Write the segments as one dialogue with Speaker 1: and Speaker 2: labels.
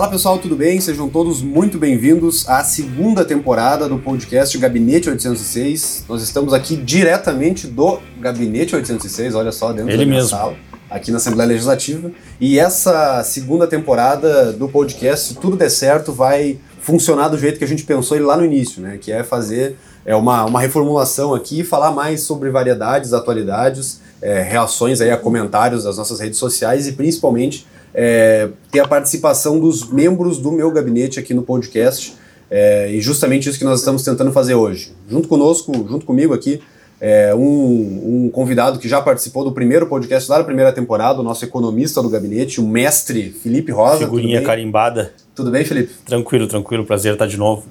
Speaker 1: Fala pessoal, tudo bem? Sejam todos muito bem-vindos à segunda temporada do podcast Gabinete 806. Nós estamos aqui diretamente do Gabinete 806, olha só, dentro
Speaker 2: Ele
Speaker 1: da
Speaker 2: mesmo.
Speaker 1: sala, aqui na Assembleia Legislativa. E essa segunda temporada do podcast, se tudo der certo, vai funcionar do jeito que a gente pensou ele lá no início, né? Que é fazer é uma, uma reformulação aqui, falar mais sobre variedades, atualidades, é, reações aí a comentários das nossas redes sociais e principalmente é, ter a participação dos membros do meu gabinete aqui no podcast. É, e justamente isso que nós estamos tentando fazer hoje. Junto conosco, junto comigo aqui, é, um, um convidado que já participou do primeiro podcast lá da primeira temporada, o nosso economista do gabinete, o mestre Felipe Rosa.
Speaker 2: Figurinha
Speaker 1: tudo bem?
Speaker 2: carimbada.
Speaker 1: Tudo bem, Felipe?
Speaker 2: Tranquilo, tranquilo. Prazer estar de novo.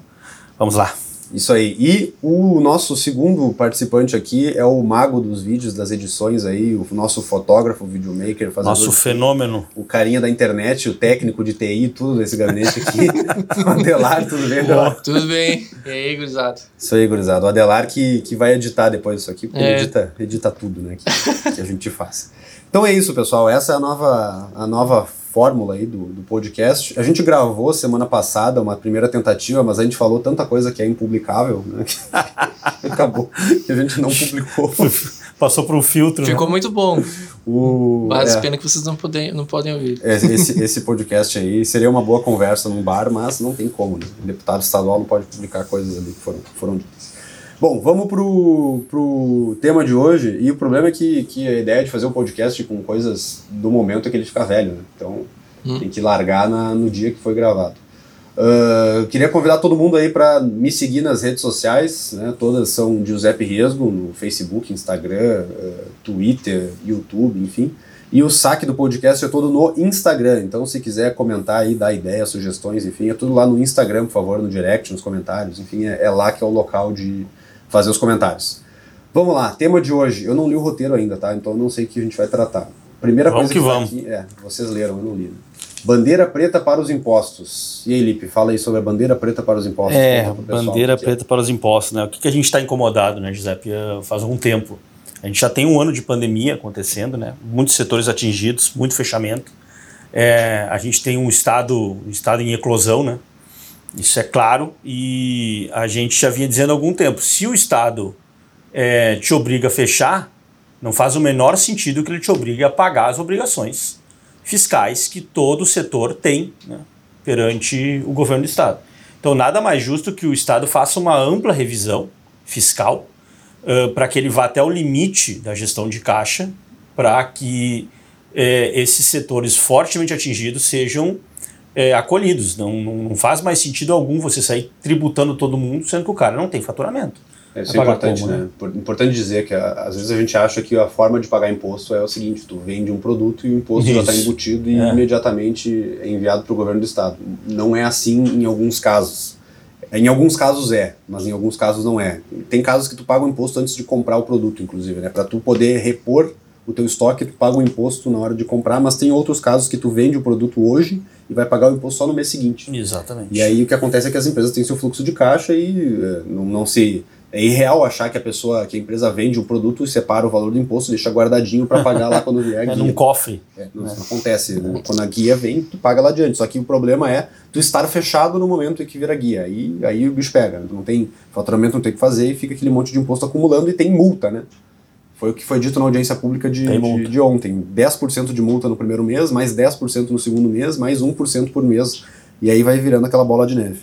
Speaker 2: Vamos lá.
Speaker 1: Isso aí. E o nosso segundo participante aqui é o mago dos vídeos, das edições aí, o nosso fotógrafo, videomaker, fazedor
Speaker 2: Nosso fenômeno.
Speaker 1: o carinha da internet, o técnico de TI, tudo desse gabinete aqui. o Adelar, tudo bem, Adelar?
Speaker 3: Tudo bem? E aí, gurizada?
Speaker 1: Isso aí, gurizada. O Adelar que, que vai editar depois isso aqui, porque ele
Speaker 3: É.
Speaker 1: edita, edita tudo, né, que, que a gente faz. Então é isso, pessoal. Essa é a nova, a nova fórmula aí do, do podcast. A gente gravou semana passada uma primeira tentativa, mas a gente falou tanta coisa que é impublicável, né, que acabou que a gente não publicou.
Speaker 2: Passou por um filtro.
Speaker 3: Ficou
Speaker 2: né?
Speaker 3: muito bom,
Speaker 1: O,
Speaker 3: mas
Speaker 1: é.
Speaker 3: pena que vocês não podem, não podem ouvir.
Speaker 1: Esse, esse podcast aí seria uma boa conversa num bar, mas não tem como, né? O deputado estadual não pode publicar coisas ali que foram, que foram ditas. Bom, vamos pro, pro tema de hoje. E o problema é que, que a ideia de fazer um podcast com coisas do momento é que ele fica velho, né? Então
Speaker 3: Hum.
Speaker 1: tem que largar na, no dia que foi gravado. Eu queria convidar todo mundo aí para me seguir nas redes sociais, né? Todas são Giuseppe Riesgo, no Facebook, Instagram, ah, Twitter, YouTube, enfim. E o saque do podcast é todo no Instagram. Então, se quiser comentar aí, dar ideias, sugestões, enfim, é tudo lá no Instagram, por favor, no direct, nos comentários. Enfim, é, é lá que é o local de fazer os comentários. Vamos lá, tema de hoje. Eu não li o roteiro ainda, tá? Então eu não sei o que a gente vai tratar. Primeira
Speaker 2: Vamos
Speaker 1: coisa
Speaker 2: que
Speaker 1: tá
Speaker 2: vamos.
Speaker 1: aqui é, vocês leram, eu não li. Bandeira preta para os impostos. E aí, Lipe, fala aí sobre a bandeira preta para os impostos.
Speaker 2: É,
Speaker 1: pessoal
Speaker 2: bandeira
Speaker 1: que é.
Speaker 2: preta para os impostos, né? O que, que a gente está incomodado, né, Giuseppe? Eh, Faz algum tempo. A gente já tem um ano de pandemia acontecendo, né? Muitos setores atingidos, muito fechamento. É, a gente tem um estado, um estado em eclosão, né? Isso é claro. E a gente já vinha dizendo há algum tempo: se o estado eh, te obriga a fechar, não faz o menor sentido que ele te obrigue a pagar as obrigações fiscais que todo setor tem né, perante o governo do Estado. Então, nada mais justo que o Estado faça uma ampla revisão fiscal para que ele vá até o limite da gestão de caixa, para que eh, esses setores fortemente atingidos sejam eh, acolhidos. Não, não, faz mais sentido algum você sair tributando todo mundo, sendo que o cara não tem faturamento.
Speaker 1: É, Isso é importante,
Speaker 2: como,
Speaker 1: né? Por- Importante dizer que a- às vezes a gente acha que a forma de pagar imposto é o seguinte: tu vende um produto e o imposto já está
Speaker 2: Isso.
Speaker 1: embutido e
Speaker 2: É.
Speaker 1: imediatamente é enviado para o governo do estado. Não é assim em alguns casos. Em alguns casos é, mas em alguns casos não é. Tem casos que tu paga o imposto antes de comprar o produto, inclusive, né? Para tu poder repor o teu estoque, tu paga o imposto na hora de comprar, mas tem outros casos que tu vende o produto hoje e vai pagar o imposto só no mês seguinte.
Speaker 2: Exatamente.
Speaker 1: E aí o que acontece é que as empresas têm seu fluxo de caixa e eh, não, não se. É irreal achar que a pessoa, que a empresa vende um produto e separa o valor do imposto, deixa guardadinho para pagar lá quando vier a
Speaker 2: é
Speaker 1: guia.
Speaker 2: num cofre.
Speaker 1: É, não, isso não acontece. né? Quando a guia vem, tu paga lá adiante. Só que o problema é tu estar fechado no momento em que vira guia. Aí, aí o bicho pega. não tem faturamento, não tem o que fazer e fica aquele monte de imposto acumulando e tem multa, né? Foi o que foi dito na audiência pública de, de, de ontem. 10% de multa no primeiro mês, mais 10% no segundo mês, mais 1% por mês. E aí vai virando aquela bola de neve.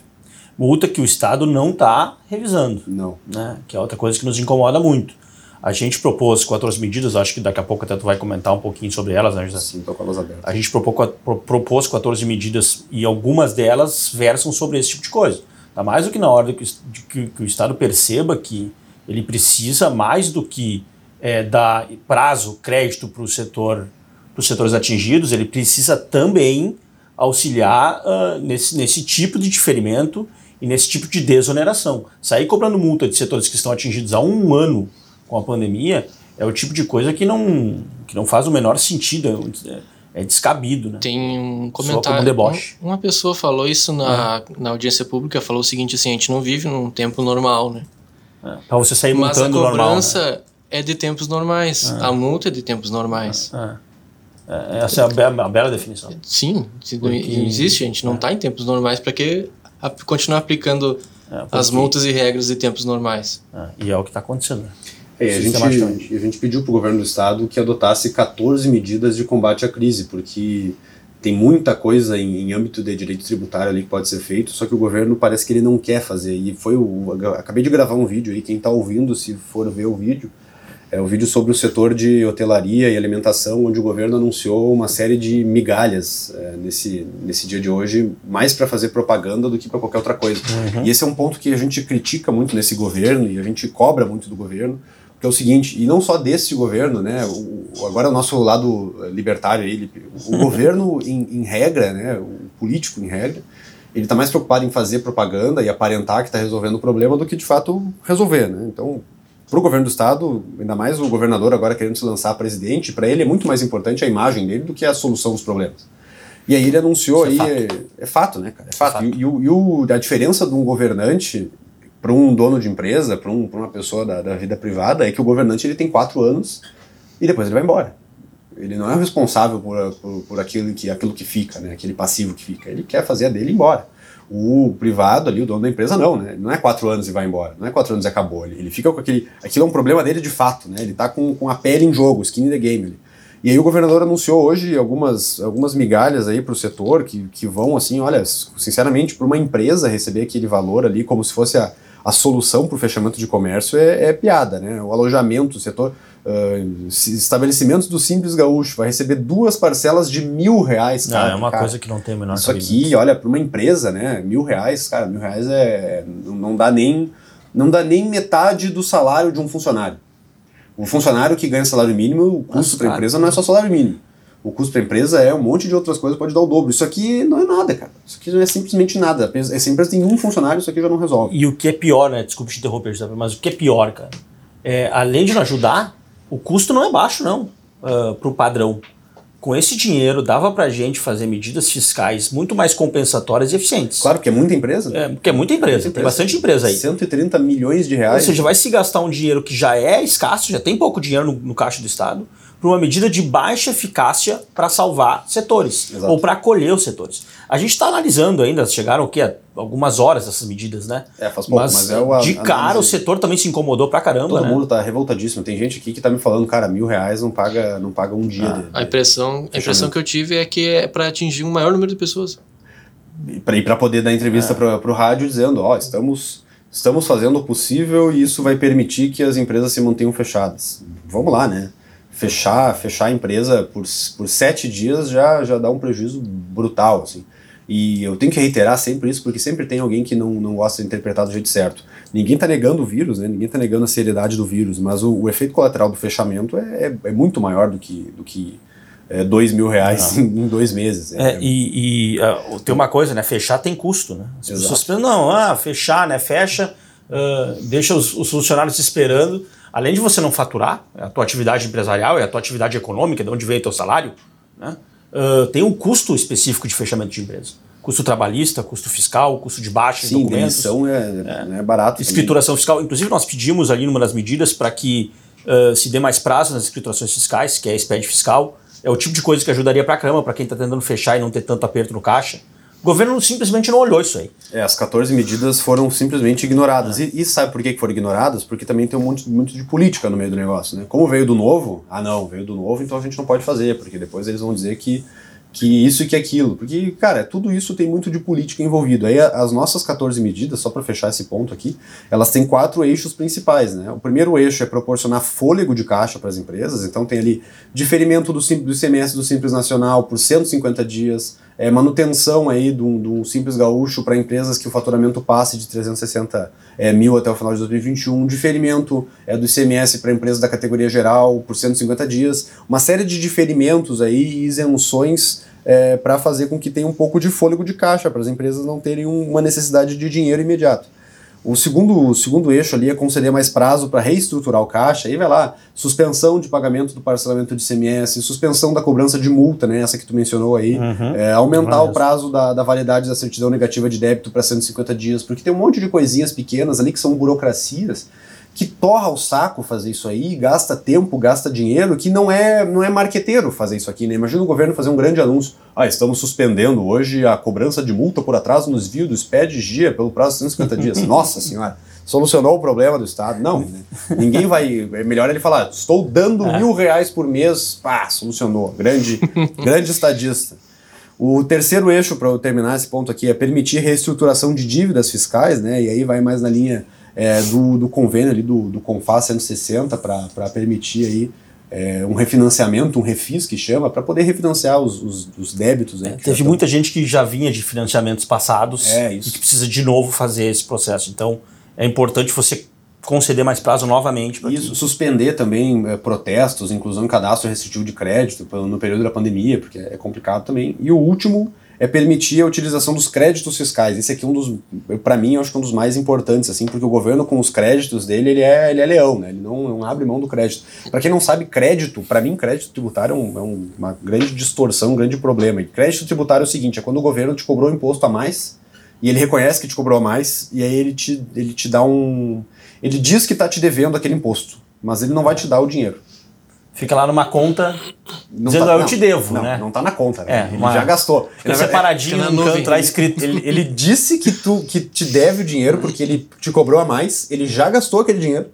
Speaker 2: Multa que o Estado não está revisando.
Speaker 1: Não.
Speaker 2: né, que é outra coisa que nos incomoda muito. A gente propôs 14 medidas, acho que daqui a pouco até tu vai comentar um pouquinho sobre elas, né, José?
Speaker 1: Assim, tô com elas abertas.
Speaker 2: A gente propô, qua- pro- propôs 14 medidas e algumas delas versam sobre esse tipo de coisa. Tá mais do que na hora de que, que- que o Estado perceba que ele precisa mais do que é, dar prazo, crédito para o setor, para os setores atingidos, ele precisa também auxiliar ah, nesse, nesse tipo de diferimento e nesse tipo de desoneração. Sair cobrando multa de setores que estão atingidos há um ano com a pandemia é o tipo de coisa que não, que não faz o menor sentido, é, é descabido. Né?
Speaker 3: Tem um comentário.
Speaker 2: um deboche.
Speaker 3: um- uma pessoa falou isso na, na audiência pública, falou o seguinte assim, a gente não vive num tempo normal, né?
Speaker 2: É, você sair
Speaker 3: Mas a
Speaker 2: montando normal. né?
Speaker 3: cobrança é de tempos normais. A multa é de tempos normais.
Speaker 2: É. É, essa é a, be a bela definição.
Speaker 3: Sim, não existe, a gente não está é. em tempos normais para que continuar aplicando é, as multas e regras de tempos normais.
Speaker 2: E é o que está acontecendo.
Speaker 1: É, a, gente, a gente pediu para o governo do estado que adotasse 14 medidas de combate à crise, porque tem muita coisa em, em, âmbito de direito tributário ali que pode ser feito, só que o governo parece que ele não quer fazer. E foi o. Acabei de gravar um vídeo aí, quem está ouvindo, se for ver o vídeo, é um vídeo sobre o setor de hotelaria e alimentação, onde o governo anunciou uma série de migalhas é, nesse, nesse dia de hoje, mais para fazer propaganda do que para qualquer outra coisa. Uhum. E esse é um ponto que a gente critica muito nesse governo e a gente cobra muito do governo que é o seguinte, e não só desse governo, né, o, agora o nosso lado libertário, ele, o governo em, em, regra, né, o político em regra, ele está mais preocupado em fazer propaganda e aparentar que está resolvendo o problema do que de fato resolver, né, então para o governo do estado, ainda mais o governador agora querendo se lançar presidente, para ele é muito mais importante a imagem dele do que a solução dos problemas. E aí ele anunciou Isso é aí, é fato. É, é, fato, né, cara, é fato. E, e, e o, a diferença de um governante para um dono de empresa, para um, uma pessoa da, da, vida privada, é que o governante ele tem quatro anos e depois ele vai embora. Ele não é responsável por, por, por aquilo, que, aquilo que fica, né? aquele passivo que fica. Ele quer fazer a dele ir embora. O privado ali, o dono da empresa, não, né? Não é quatro anos e vai embora. Não é quatro anos e acabou. Ele, ele fica com aquele. Aquilo é um problema dele de fato, né? Ele está com, com a pele em jogo, skin in the game. Ali. E aí o governador anunciou hoje algumas, algumas migalhas aí para o setor que, que vão, assim, olha, sinceramente, para uma empresa receber aquele valor ali como se fosse a, a solução para o fechamento de comércio é, é, piada, né? O alojamento, o setor, uh, estabelecimentos do Simples Gaúcho vai receber duas parcelas de mil reais,
Speaker 2: cara. Não, é uma cara. coisa que não tem o menor
Speaker 1: Isso aqui, olha, para uma empresa, né? Mil reais, cara, mil reais é não dá nem não dá nem metade do salário de um funcionário. O funcionário que ganha salário mínimo, o custo para a empresa não é só salário mínimo o custo para a empresa é um monte de outras coisas, pode dar o dobro. Isso aqui não é nada, cara. Isso aqui não é simplesmente nada. Essa empresa tem um funcionário, isso aqui já não resolve.
Speaker 2: E o que é pior, né? Desculpe te interromper, mas o que é pior, cara, é, além de não ajudar, o custo não é baixo, não, uh, para o padrão. Com esse dinheiro, dava para a gente fazer medidas fiscais muito mais compensatórias e eficientes.
Speaker 1: Claro, porque é muita empresa.
Speaker 2: É, porque é muita empresa, muita empresa. tem bastante empresa aí.
Speaker 1: 130 milhões de reais.
Speaker 2: Ou seja, vai se gastar um dinheiro que já é escasso, já tem pouco dinheiro no, no caixa do Estado, para uma medida de baixa eficácia para salvar setores Exato. ou para acolher os setores. A gente está analisando ainda, chegaram o quê? Algumas horas essas medidas, né?
Speaker 1: É, faz pouco, mas, mas é o,
Speaker 2: De cara análise... o setor também se incomodou pra caramba,
Speaker 1: Todo
Speaker 2: né?
Speaker 1: mundo tá revoltadíssimo. Tem gente aqui que tá me falando, cara, mil reais não paga, não paga um dia. Ah,
Speaker 3: de, a impressão, a impressão que eu tive é que é para atingir um maior número de pessoas.
Speaker 1: E para poder dar entrevista é. para o rádio dizendo, ó, oh, estamos estamos fazendo o possível e isso vai permitir que as empresas se mantenham fechadas. Vamos lá, né? fechar, fechar a empresa por, por sete dias já, já dá um prejuízo brutal, assim. E eu tenho que reiterar sempre isso, porque sempre tem alguém que não, não gosta de interpretar do jeito certo. Ninguém está negando o vírus, né? ninguém está negando a seriedade do vírus, mas o, o efeito colateral do fechamento é, é, é, muito maior do que, do que é, dois mil reais em, em, dois meses.
Speaker 2: É, é e, e uh, tem uma coisa, né? Fechar tem custo, né? As Exato. pessoas pensam, não, ah, fechar, né? Fecha, uh, deixa os, os funcionários esperando além de você não faturar, é a tua atividade empresarial, é a tua atividade econômica, de onde veio o teu salário, né? Uh, tem um custo específico de fechamento de empresa. Custo trabalhista, custo fiscal, custo de baixa
Speaker 1: Sim, documentos. Sim, é, é, é barato.
Speaker 2: Escrituração também. fiscal. Inclusive, nós pedimos ali numa das medidas para que uh, se dê mais prazo nas escriturações fiscais, que é a SPED fiscal. É o tipo de coisa que ajudaria para a caramba, para quem está tentando fechar e não ter tanto aperto no caixa. O governo simplesmente não olhou isso aí.
Speaker 1: É, as 14 medidas foram simplesmente ignoradas. É. E, e, sabe por que foram ignoradas? Porque também tem um monte, muito de política no meio do negócio. Né? Como veio do novo, ah não, veio do novo, então a gente não pode fazer, porque depois eles vão dizer que que isso e que aquilo. Porque, cara, tudo isso tem muito de política envolvido. Aí as nossas 14 medidas, só para fechar esse ponto aqui, elas têm quatro eixos principais, né? O primeiro eixo é proporcionar fôlego de caixa para as empresas, então tem ali diferimento do, do ICMS do Simples Nacional por 150 dias, é, manutenção aí do, do Simples Gaúcho para empresas que o faturamento passe de 360 é, mil até o final de 2021, diferimento é, do ICMS para empresas da categoria geral por 150 dias, uma série de diferimentos aí e isenções é, para fazer com que tenha um pouco de fôlego de caixa, para as empresas não terem uma necessidade de dinheiro imediato. O segundo, o segundo eixo ali é conceder mais prazo para reestruturar o caixa, aí vai lá, suspensão de pagamento do parcelamento de CMS, suspensão da cobrança de multa, né, essa que tu mencionou aí, uhum. é, aumentar o prazo da, da validade da certidão negativa de débito para 150 dias, porque tem um monte de coisinhas pequenas ali que são burocracias que torra o saco fazer isso aí, gasta tempo, gasta dinheiro, que não é não é marqueteiro fazer isso aqui, né? Imagina o governo fazer um grande anúncio. Ah, estamos suspendendo hoje a cobrança de multa por atraso nos envio do SPED GIA pelo prazo de 150 dias. Nossa senhora, solucionou o problema do Estado. Não, ninguém vai. É melhor ele falar, estou dando é. mil reais por mês. Pá, solucionou. Grande, grande estadista. O terceiro eixo, para eu terminar esse ponto aqui, é permitir reestruturação de dívidas fiscais, né? E aí vai mais na linha é, do, do convênio ali do, do CONFAS 160 para permitir aí é, um refinanciamento, um refis que chama, para poder refinanciar os, os, os débitos. Né,
Speaker 2: é, teve muita gente que já vinha de financiamentos passados
Speaker 1: é,
Speaker 2: e que precisa de novo fazer esse processo. Então é importante você conceder mais prazo novamente.
Speaker 1: Isso, que... suspender também é, protestos, inclusão em cadastro restritivo de crédito no período da pandemia, porque é complicado também. E o último é permitir a utilização dos créditos fiscais. Esse aqui é um dos, para mim, eu acho que é um dos mais importantes, assim, porque o governo com os créditos dele, ele é, ele é leão, né? Ele não, não abre mão do crédito. Para quem não sabe, crédito, para mim, crédito tributário é, um, é um, uma grande distorção, um grande problema. E crédito tributário é o seguinte, é quando o governo te cobrou imposto a mais e ele reconhece que te cobrou a mais e aí ele te, ele te dá um... Ele diz que está te devendo aquele imposto, mas ele não vai te dar o dinheiro
Speaker 2: fica lá numa conta não dizendo, tá, eu não, te devo,
Speaker 1: não,
Speaker 2: né?
Speaker 1: Não tá na conta, né? É, ele uma, já gastou.
Speaker 2: Ele, separadinho no canto lá escrito.
Speaker 1: Ele, ele disse que tu que te deve o dinheiro porque ele te cobrou a mais, ele já gastou aquele dinheiro.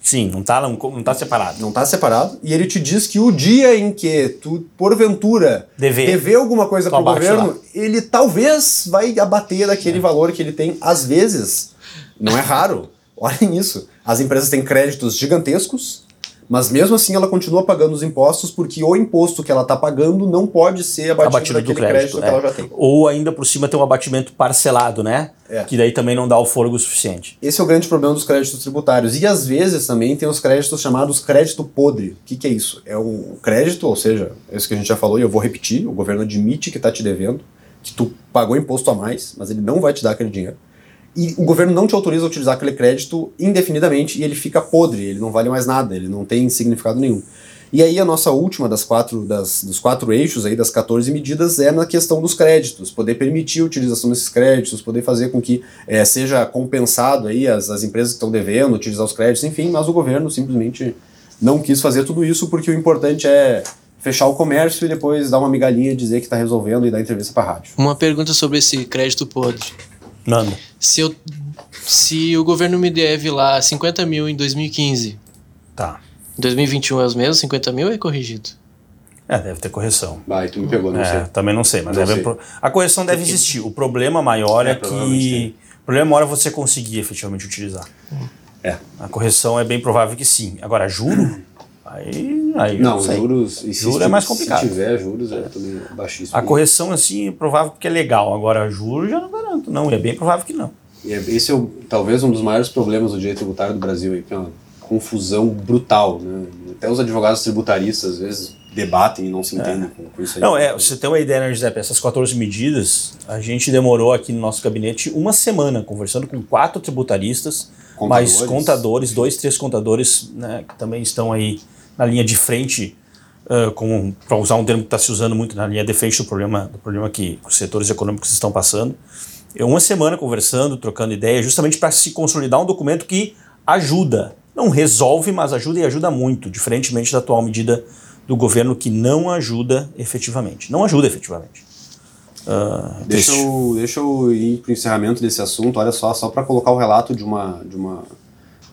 Speaker 2: Sim, não tá, não, não tá separado.
Speaker 1: Não tá separado. E ele te diz que o dia em que tu, porventura,
Speaker 2: dever,
Speaker 1: dever alguma coisa pro governo, lá. ele talvez vai abater daquele é. valor que ele tem. Às vezes, não é raro. Olhem isso. As empresas têm créditos gigantescos mas mesmo assim ela continua pagando os impostos porque o imposto que ela está pagando não pode ser abatido, abatido daquele crédito, crédito é. que ela já tem.
Speaker 2: Ou ainda por cima tem um abatimento parcelado, né?
Speaker 1: É.
Speaker 2: Que daí também não dá o fôlego suficiente.
Speaker 1: Esse é o grande problema dos créditos tributários. E às vezes também tem os créditos chamados crédito podre. O que, que é isso? É um crédito, ou seja, é isso que a gente já falou e eu vou repetir: o governo admite que está te devendo, que tu pagou imposto a mais, mas ele não vai te dar aquele dinheiro e o governo não te autoriza a utilizar aquele crédito indefinidamente e ele fica podre, ele não vale mais nada, ele não tem significado nenhum. E aí a nossa última das quatro, das, dos quatro eixos aí, das 14 medidas, é na questão dos créditos, poder permitir a utilização desses créditos, poder fazer com que é, seja compensado aí as, as empresas que estão devendo, utilizar os créditos, enfim, mas o governo simplesmente não quis fazer tudo isso porque o importante é fechar o comércio e depois dar uma migalhinha, dizer que está resolvendo e dar entrevista para rádio.
Speaker 3: Uma pergunta sobre esse crédito podre.
Speaker 2: Manda.
Speaker 3: Se, eu, se o governo me deve lá 50 mil em 2015.
Speaker 2: Tá.
Speaker 3: Em 2021 é os mesmos 50 mil é corrigido?
Speaker 2: É, deve ter correção.
Speaker 1: Vai, tu me pegou, não
Speaker 2: é,
Speaker 1: sei.
Speaker 2: Também não sei, mas não deve, sei. a correção deve existir. O problema maior é, é que. O problema maior é você conseguir efetivamente utilizar.
Speaker 1: É.
Speaker 2: A correção é bem provável que sim. Agora, juro. Aí, aí
Speaker 1: não, juros, e
Speaker 2: juros é mais complicado.
Speaker 1: Se tiver juros, é também baixíssimo.
Speaker 2: A correção, assim, é provável que é legal. Agora, juros já não garanto. Não, é bem provável que não.
Speaker 1: E é, esse é o, talvez um dos maiores problemas do direito tributário do Brasil, aí, que é uma confusão brutal. Né? Até os advogados tributaristas, às vezes, debatem e não se entendem é. com, com, isso aí.
Speaker 2: Não, é, você tem uma ideia, né, Giuseppe? Essas 14 medidas, a gente demorou aqui no nosso gabinete uma semana conversando com quatro tributaristas, contadores. mais contadores, dois, três contadores né, que também estão aí na linha de frente, uh, para usar um termo que está se usando muito na linha de frente do problema, do problema que os setores econômicos estão passando. Eu uma semana conversando, trocando ideias, justamente para se consolidar um documento que ajuda, não resolve, mas ajuda e ajuda muito, diferentemente da atual medida do governo que não ajuda efetivamente. Não ajuda efetivamente.
Speaker 1: Uh, deixa, eu, deixa eu ir para o encerramento desse assunto. Olha só, só para colocar o relato de uma, de uma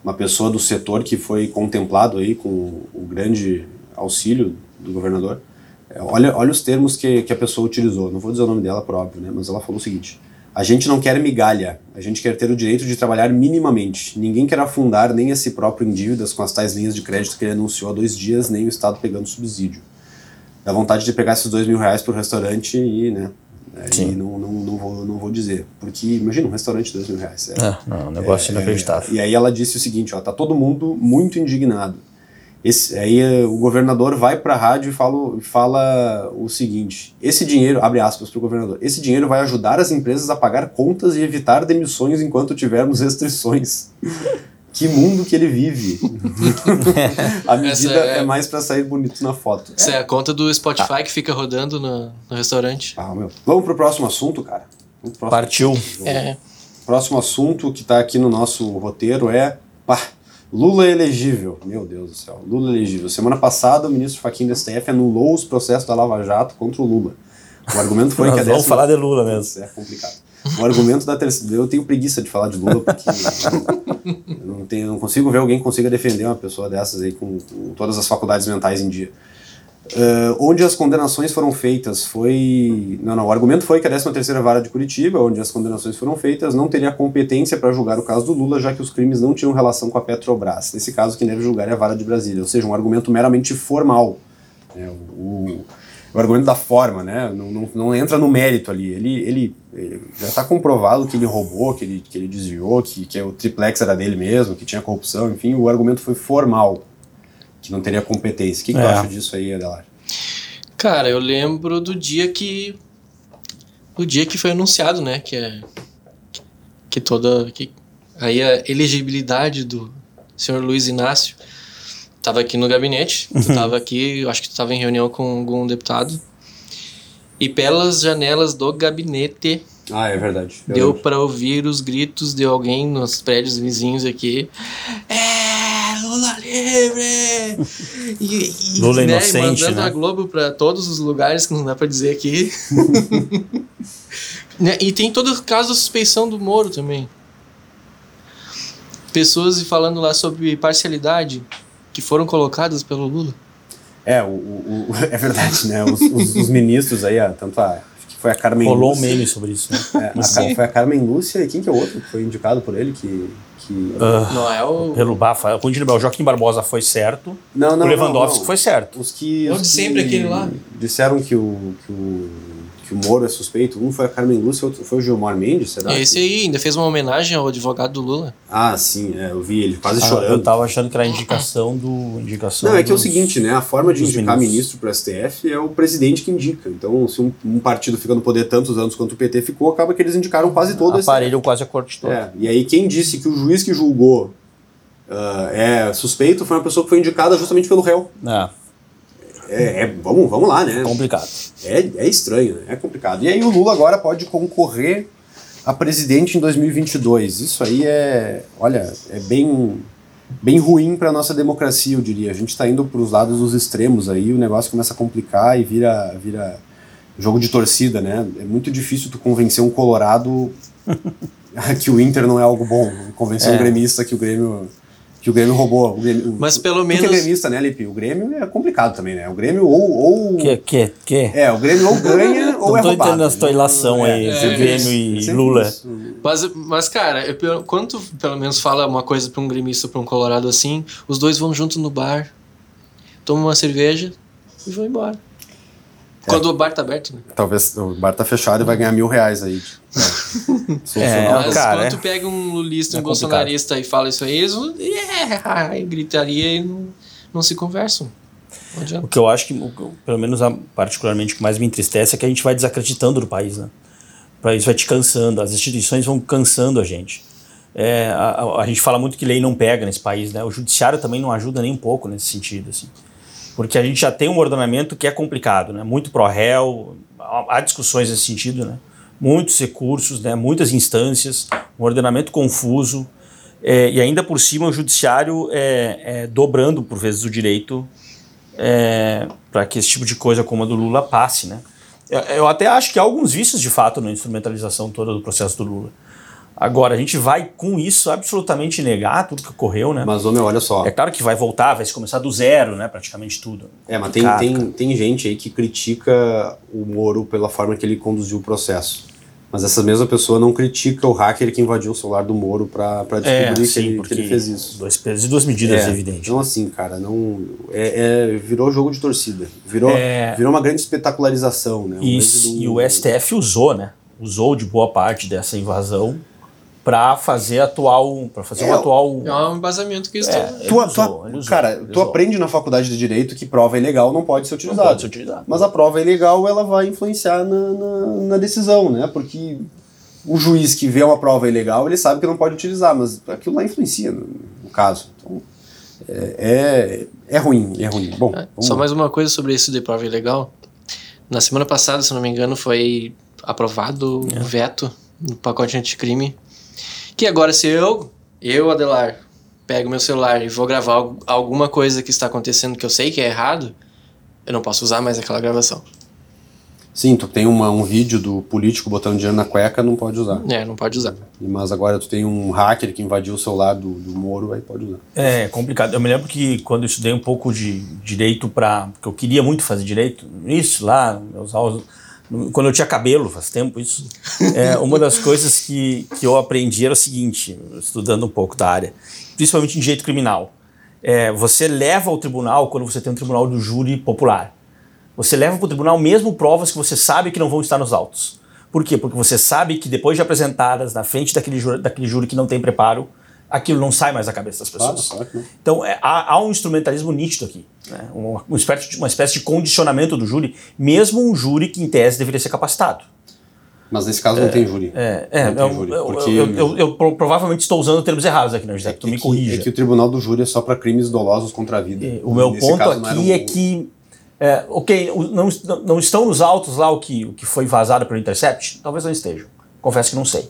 Speaker 1: uma pessoa do setor que foi contemplado aí com o grande auxílio do governador. É, olha, olha os termos que, que a pessoa utilizou. Não vou dizer o nome dela, por óbvio, né? mas ela falou o seguinte: a gente não quer migalha, a gente quer ter o direito de trabalhar minimamente. Ninguém quer afundar nem a si próprio em dívidas com as tais linhas de crédito que ele anunciou há dois dias, nem o Estado pegando subsídio. Dá vontade de pegar esses dois mil reais para o restaurante e, né, Sim. E não, não, não, vou, não vou dizer. Porque, imagina, um restaurante de dois mil reais.
Speaker 2: É, é não, um negócio é, inacreditável.
Speaker 1: É, e aí ela disse o seguinte, ó, tá todo mundo muito indignado. Esse, aí eh, o governador vai para a rádio e fala, fala o seguinte: esse dinheiro, abre aspas para o governador, esse dinheiro vai ajudar as empresas a pagar contas e evitar demissões enquanto tivermos restrições. que mundo que ele vive. a medida é, é, mais para sair bonito na foto.
Speaker 3: Essa é, a conta do Spotify tá. que fica rodando no, no restaurante.
Speaker 1: Ah, meu. Vamos pro próximo assunto, cara.
Speaker 2: Partiu.
Speaker 3: É.
Speaker 1: Próximo assunto que está aqui no nosso roteiro é. Pá, Lula elegível. Meu Deus do céu. Lula elegível. Semana passada, o ministro Faquim do STF anulou os processos da Lava Jato contra o Lula. O argumento foi que a
Speaker 2: Vamos falar de Lula mesmo.
Speaker 1: É complicado. O argumento da terceira. Eu tenho preguiça de falar de Lula porque não, tenho, não consigo ver alguém que consiga defender uma pessoa dessas aí com, com todas as faculdades mentais em dia. Uh, onde as condenações foram feitas foi. Não, não. O argumento foi que a 13 Vara de Curitiba, onde as condenações foram feitas, não teria competência para julgar o caso do Lula, já que os crimes não tinham relação com a Petrobras. Nesse caso, quem deve julgar é a Vara de Brasília, ou seja, um argumento meramente formal. É, o, o, argumento da forma, né? Não, não, não, entra no mérito ali. Ele, ele, ele já está comprovado que ele roubou, que ele, que ele desviou, que, que o triplex era dele mesmo, que tinha corrupção, enfim, o argumento foi formal que não teria competência. O que, que é. tu acha disso aí, Adelar?
Speaker 3: Cara, eu lembro do dia que. O dia que foi anunciado, né? Que é. Que toda. Que, aí a elegibilidade do senhor Luiz Inácio estava aqui no gabinete. Tu estava uhum. aqui, eu acho que tu estava em reunião com algum deputado. E pelas janelas do gabinete.
Speaker 1: Ah, é verdade.
Speaker 3: deu para ouvir os gritos de alguém nos prédios vizinhos aqui. É, Lula livre!
Speaker 2: E, e, Lula né, inocente,
Speaker 3: mandando
Speaker 2: né?
Speaker 3: a Globo para todos os lugares que não dá para dizer aqui. né? E tem todo o caso da suspeição do Moro também. Pessoas falando lá sobre parcialidade que foram colocadas pelo Lula.
Speaker 1: É, o, o, o é verdade, né? Os, os, os ministros aí, tanto a foi a Carmen
Speaker 2: Rolou Lúcia. um meme sobre isso, né?
Speaker 1: É, a, foi a Carmen Lúcia e quem que é o outro que foi indicado por ele que... que...
Speaker 3: Uh, não é o...
Speaker 2: Pelo Bafa, o Joaquim Barbosa foi certo,
Speaker 1: não, não,
Speaker 2: o Lewandowski
Speaker 1: não, não.
Speaker 2: foi certo.
Speaker 1: Os que...
Speaker 3: Onde sempre aquele lá?
Speaker 1: Disseram que o, que o que o Moro é suspeito. Um foi a Carmen Lúcia, outro foi o Gilmar Mendes, será?
Speaker 3: Esse aí ainda fez uma homenagem ao advogado do Lula.
Speaker 1: Ah, sim, é, eu vi ele quase
Speaker 2: ah,
Speaker 1: chorando.
Speaker 2: Eu tava achando que era a indicação do. Indicação
Speaker 1: Não, é que dos, é o seguinte, né? A forma de indicar ministros. ministro para o STF é o presidente que indica. Então, se um, um, partido fica no poder tantos anos quanto o PT ficou, acaba que eles indicaram quase todo
Speaker 2: Aparelham quase a corte toda.
Speaker 1: É, e aí quem disse que o juiz que julgou uh, é suspeito foi uma pessoa que foi indicada justamente pelo réu.
Speaker 2: É.
Speaker 1: É, é, vamos, vamos lá, né?
Speaker 2: Complicado.
Speaker 1: É, é estranho, né? É complicado. E aí o Lula agora pode concorrer a presidente em 2022. Isso aí é, olha, é bem, bem ruim para nossa democracia, eu diria. A gente está indo para os lados dos extremos aí, o negócio começa a complicar e vira, vira jogo de torcida, né? É muito difícil tu convencer um colorado que o Inter não é algo bom, convencer é. um gremista que o Grêmio que o Grêmio roubou. O Grêmio,
Speaker 3: Mas pelo
Speaker 1: o,
Speaker 3: menos.
Speaker 1: Porque é gremista, né, Lipe? O Grêmio é complicado também, né? O Grêmio ou. ou
Speaker 2: que, que, que?
Speaker 1: É, o Grêmio ou ganha ou
Speaker 2: Não
Speaker 1: é tô
Speaker 2: roubado. entendendo tua ilação
Speaker 1: é,
Speaker 2: aí entre é, Grêmio e Lula.
Speaker 3: Mas, mas, cara, eu, quando tu pelo menos fala uma coisa pra um gremista, pra um colorado assim, os dois vão junto no bar, tomam uma cerveja e vão embora. É. Quando o bar tá aberto, né?
Speaker 1: Talvez o bar tá fechado e vai ganhar mil reais aí.
Speaker 3: É, é mas cara, quando tu pega um lulista, um é bolsonarista e fala isso aí, eles yeah, gritaria e não, não se conversam.
Speaker 2: Não o que eu acho que, pelo menos particularmente, o que mais me entristece é que a gente vai desacreditando do país, né? O país vai te cansando, as instituições vão cansando a gente. É, a, a, a, gente fala muito que lei não pega nesse país, né? O judiciário também não ajuda nem um pouco nesse sentido, assim porque a gente já tem um ordenamento que é complicado, né? muito pró-réu, há discussões nesse sentido, né? muitos recursos, né? muitas instâncias, um ordenamento confuso, é, e ainda por cima o judiciário é, é dobrando, por vezes, o direito é, para que esse tipo de coisa como a do Lula passe. Né? Eu, eu até acho que há alguns vícios, de fato, na instrumentalização toda do processo do Lula. Agora, a gente vai com isso absolutamente negar tudo que ocorreu, né?
Speaker 1: Mas, homem, olha só.
Speaker 2: É claro que vai voltar, vai se começar do zero, né? Praticamente tudo.
Speaker 1: É, mas tem, tem, tem gente aí que critica o Moro pela forma que ele conduziu o processo. Mas essa mesma pessoa não critica o hacker que invadiu o celular do Moro para descobrir é, que, sim, ele, que, ele, fez isso.
Speaker 2: Dois pesos e duas medidas,
Speaker 1: é,
Speaker 2: evidente.
Speaker 1: Então, assim, cara, não. É, é virou jogo de torcida. Virou, é. virou uma grande espetacularização, né? Um
Speaker 2: Isso, do... E o STF usou, né? Usou de boa parte dessa invasão para fazer atual para fazer é, um atual
Speaker 3: é um embasamento que eles
Speaker 1: é, tu, usou, tu, usou, cara tu aprende na faculdade de direito que prova ilegal não pode ser utilizada
Speaker 2: não pode ser utilizado.
Speaker 1: Mas a prova ilegal ela vai influenciar na, na, na, decisão né? Porque o juiz que vê uma prova ilegal ele sabe que não pode utilizar mas aquilo lá influencia no, no caso. Então é, é, é ruim é ruim. Bom
Speaker 3: é, só lá. mais uma coisa sobre isso de prova ilegal. Na semana passada se não me engano foi aprovado o é. veto no pacote anticrime que agora, se eu, eu, Adelar, pego meu celular e vou gravar al- alguma coisa que está acontecendo que eu sei que é errado, eu não posso usar mais aquela gravação.
Speaker 1: Sim, tu tem uma, um vídeo do político botando dinheiro na cueca, não pode usar.
Speaker 3: É, não pode usar.
Speaker 1: Mas agora tu tem um hacker que invadiu o celular do, do Moro, aí pode usar.
Speaker 2: É complicado. Eu me lembro que quando eu estudei um pouco de direito para. Porque eu queria muito fazer direito, isso lá, meus aulas. Quando eu tinha cabelo, faz tempo isso. É, uma das coisas que, que eu aprendi era o seguinte, estudando um pouco da área, principalmente em direito criminal. É, você leva ao tribunal quando você tem um tribunal do júri popular. Você leva para o tribunal mesmo provas que você sabe que não vão estar nos autos. Por quê? Porque você sabe que depois de apresentadas na frente daquele daquele júri que não tem preparo, aquilo não sai mais da cabeça das pessoas.
Speaker 1: Claro, claro.
Speaker 2: Então é, há, há um instrumentalismo nítido aqui, né? uma, uma, espécie de, uma espécie de condicionamento do júri, mesmo um júri que em tese deveria ser capacitado.
Speaker 1: Mas nesse caso não tem júri.
Speaker 2: É, é,
Speaker 1: Não tem
Speaker 2: eu,
Speaker 1: júri,
Speaker 2: eu-
Speaker 1: porque-
Speaker 2: eu- eu- eu pro- provavelmente estou usando termos errados aqui, né, José? tu me
Speaker 1: É que-
Speaker 2: corrija.
Speaker 1: É que o tribunal do júri é só para crimes dolosos contra a vida.
Speaker 2: É, O meu
Speaker 1: Nesse
Speaker 2: ponto
Speaker 1: caso,
Speaker 2: aqui
Speaker 1: era um-
Speaker 2: é que, é, ok, não- não estão nos autos lá o que, o que foi vazado pelo Intercept? Talvez não estejam. Confesso que não sei.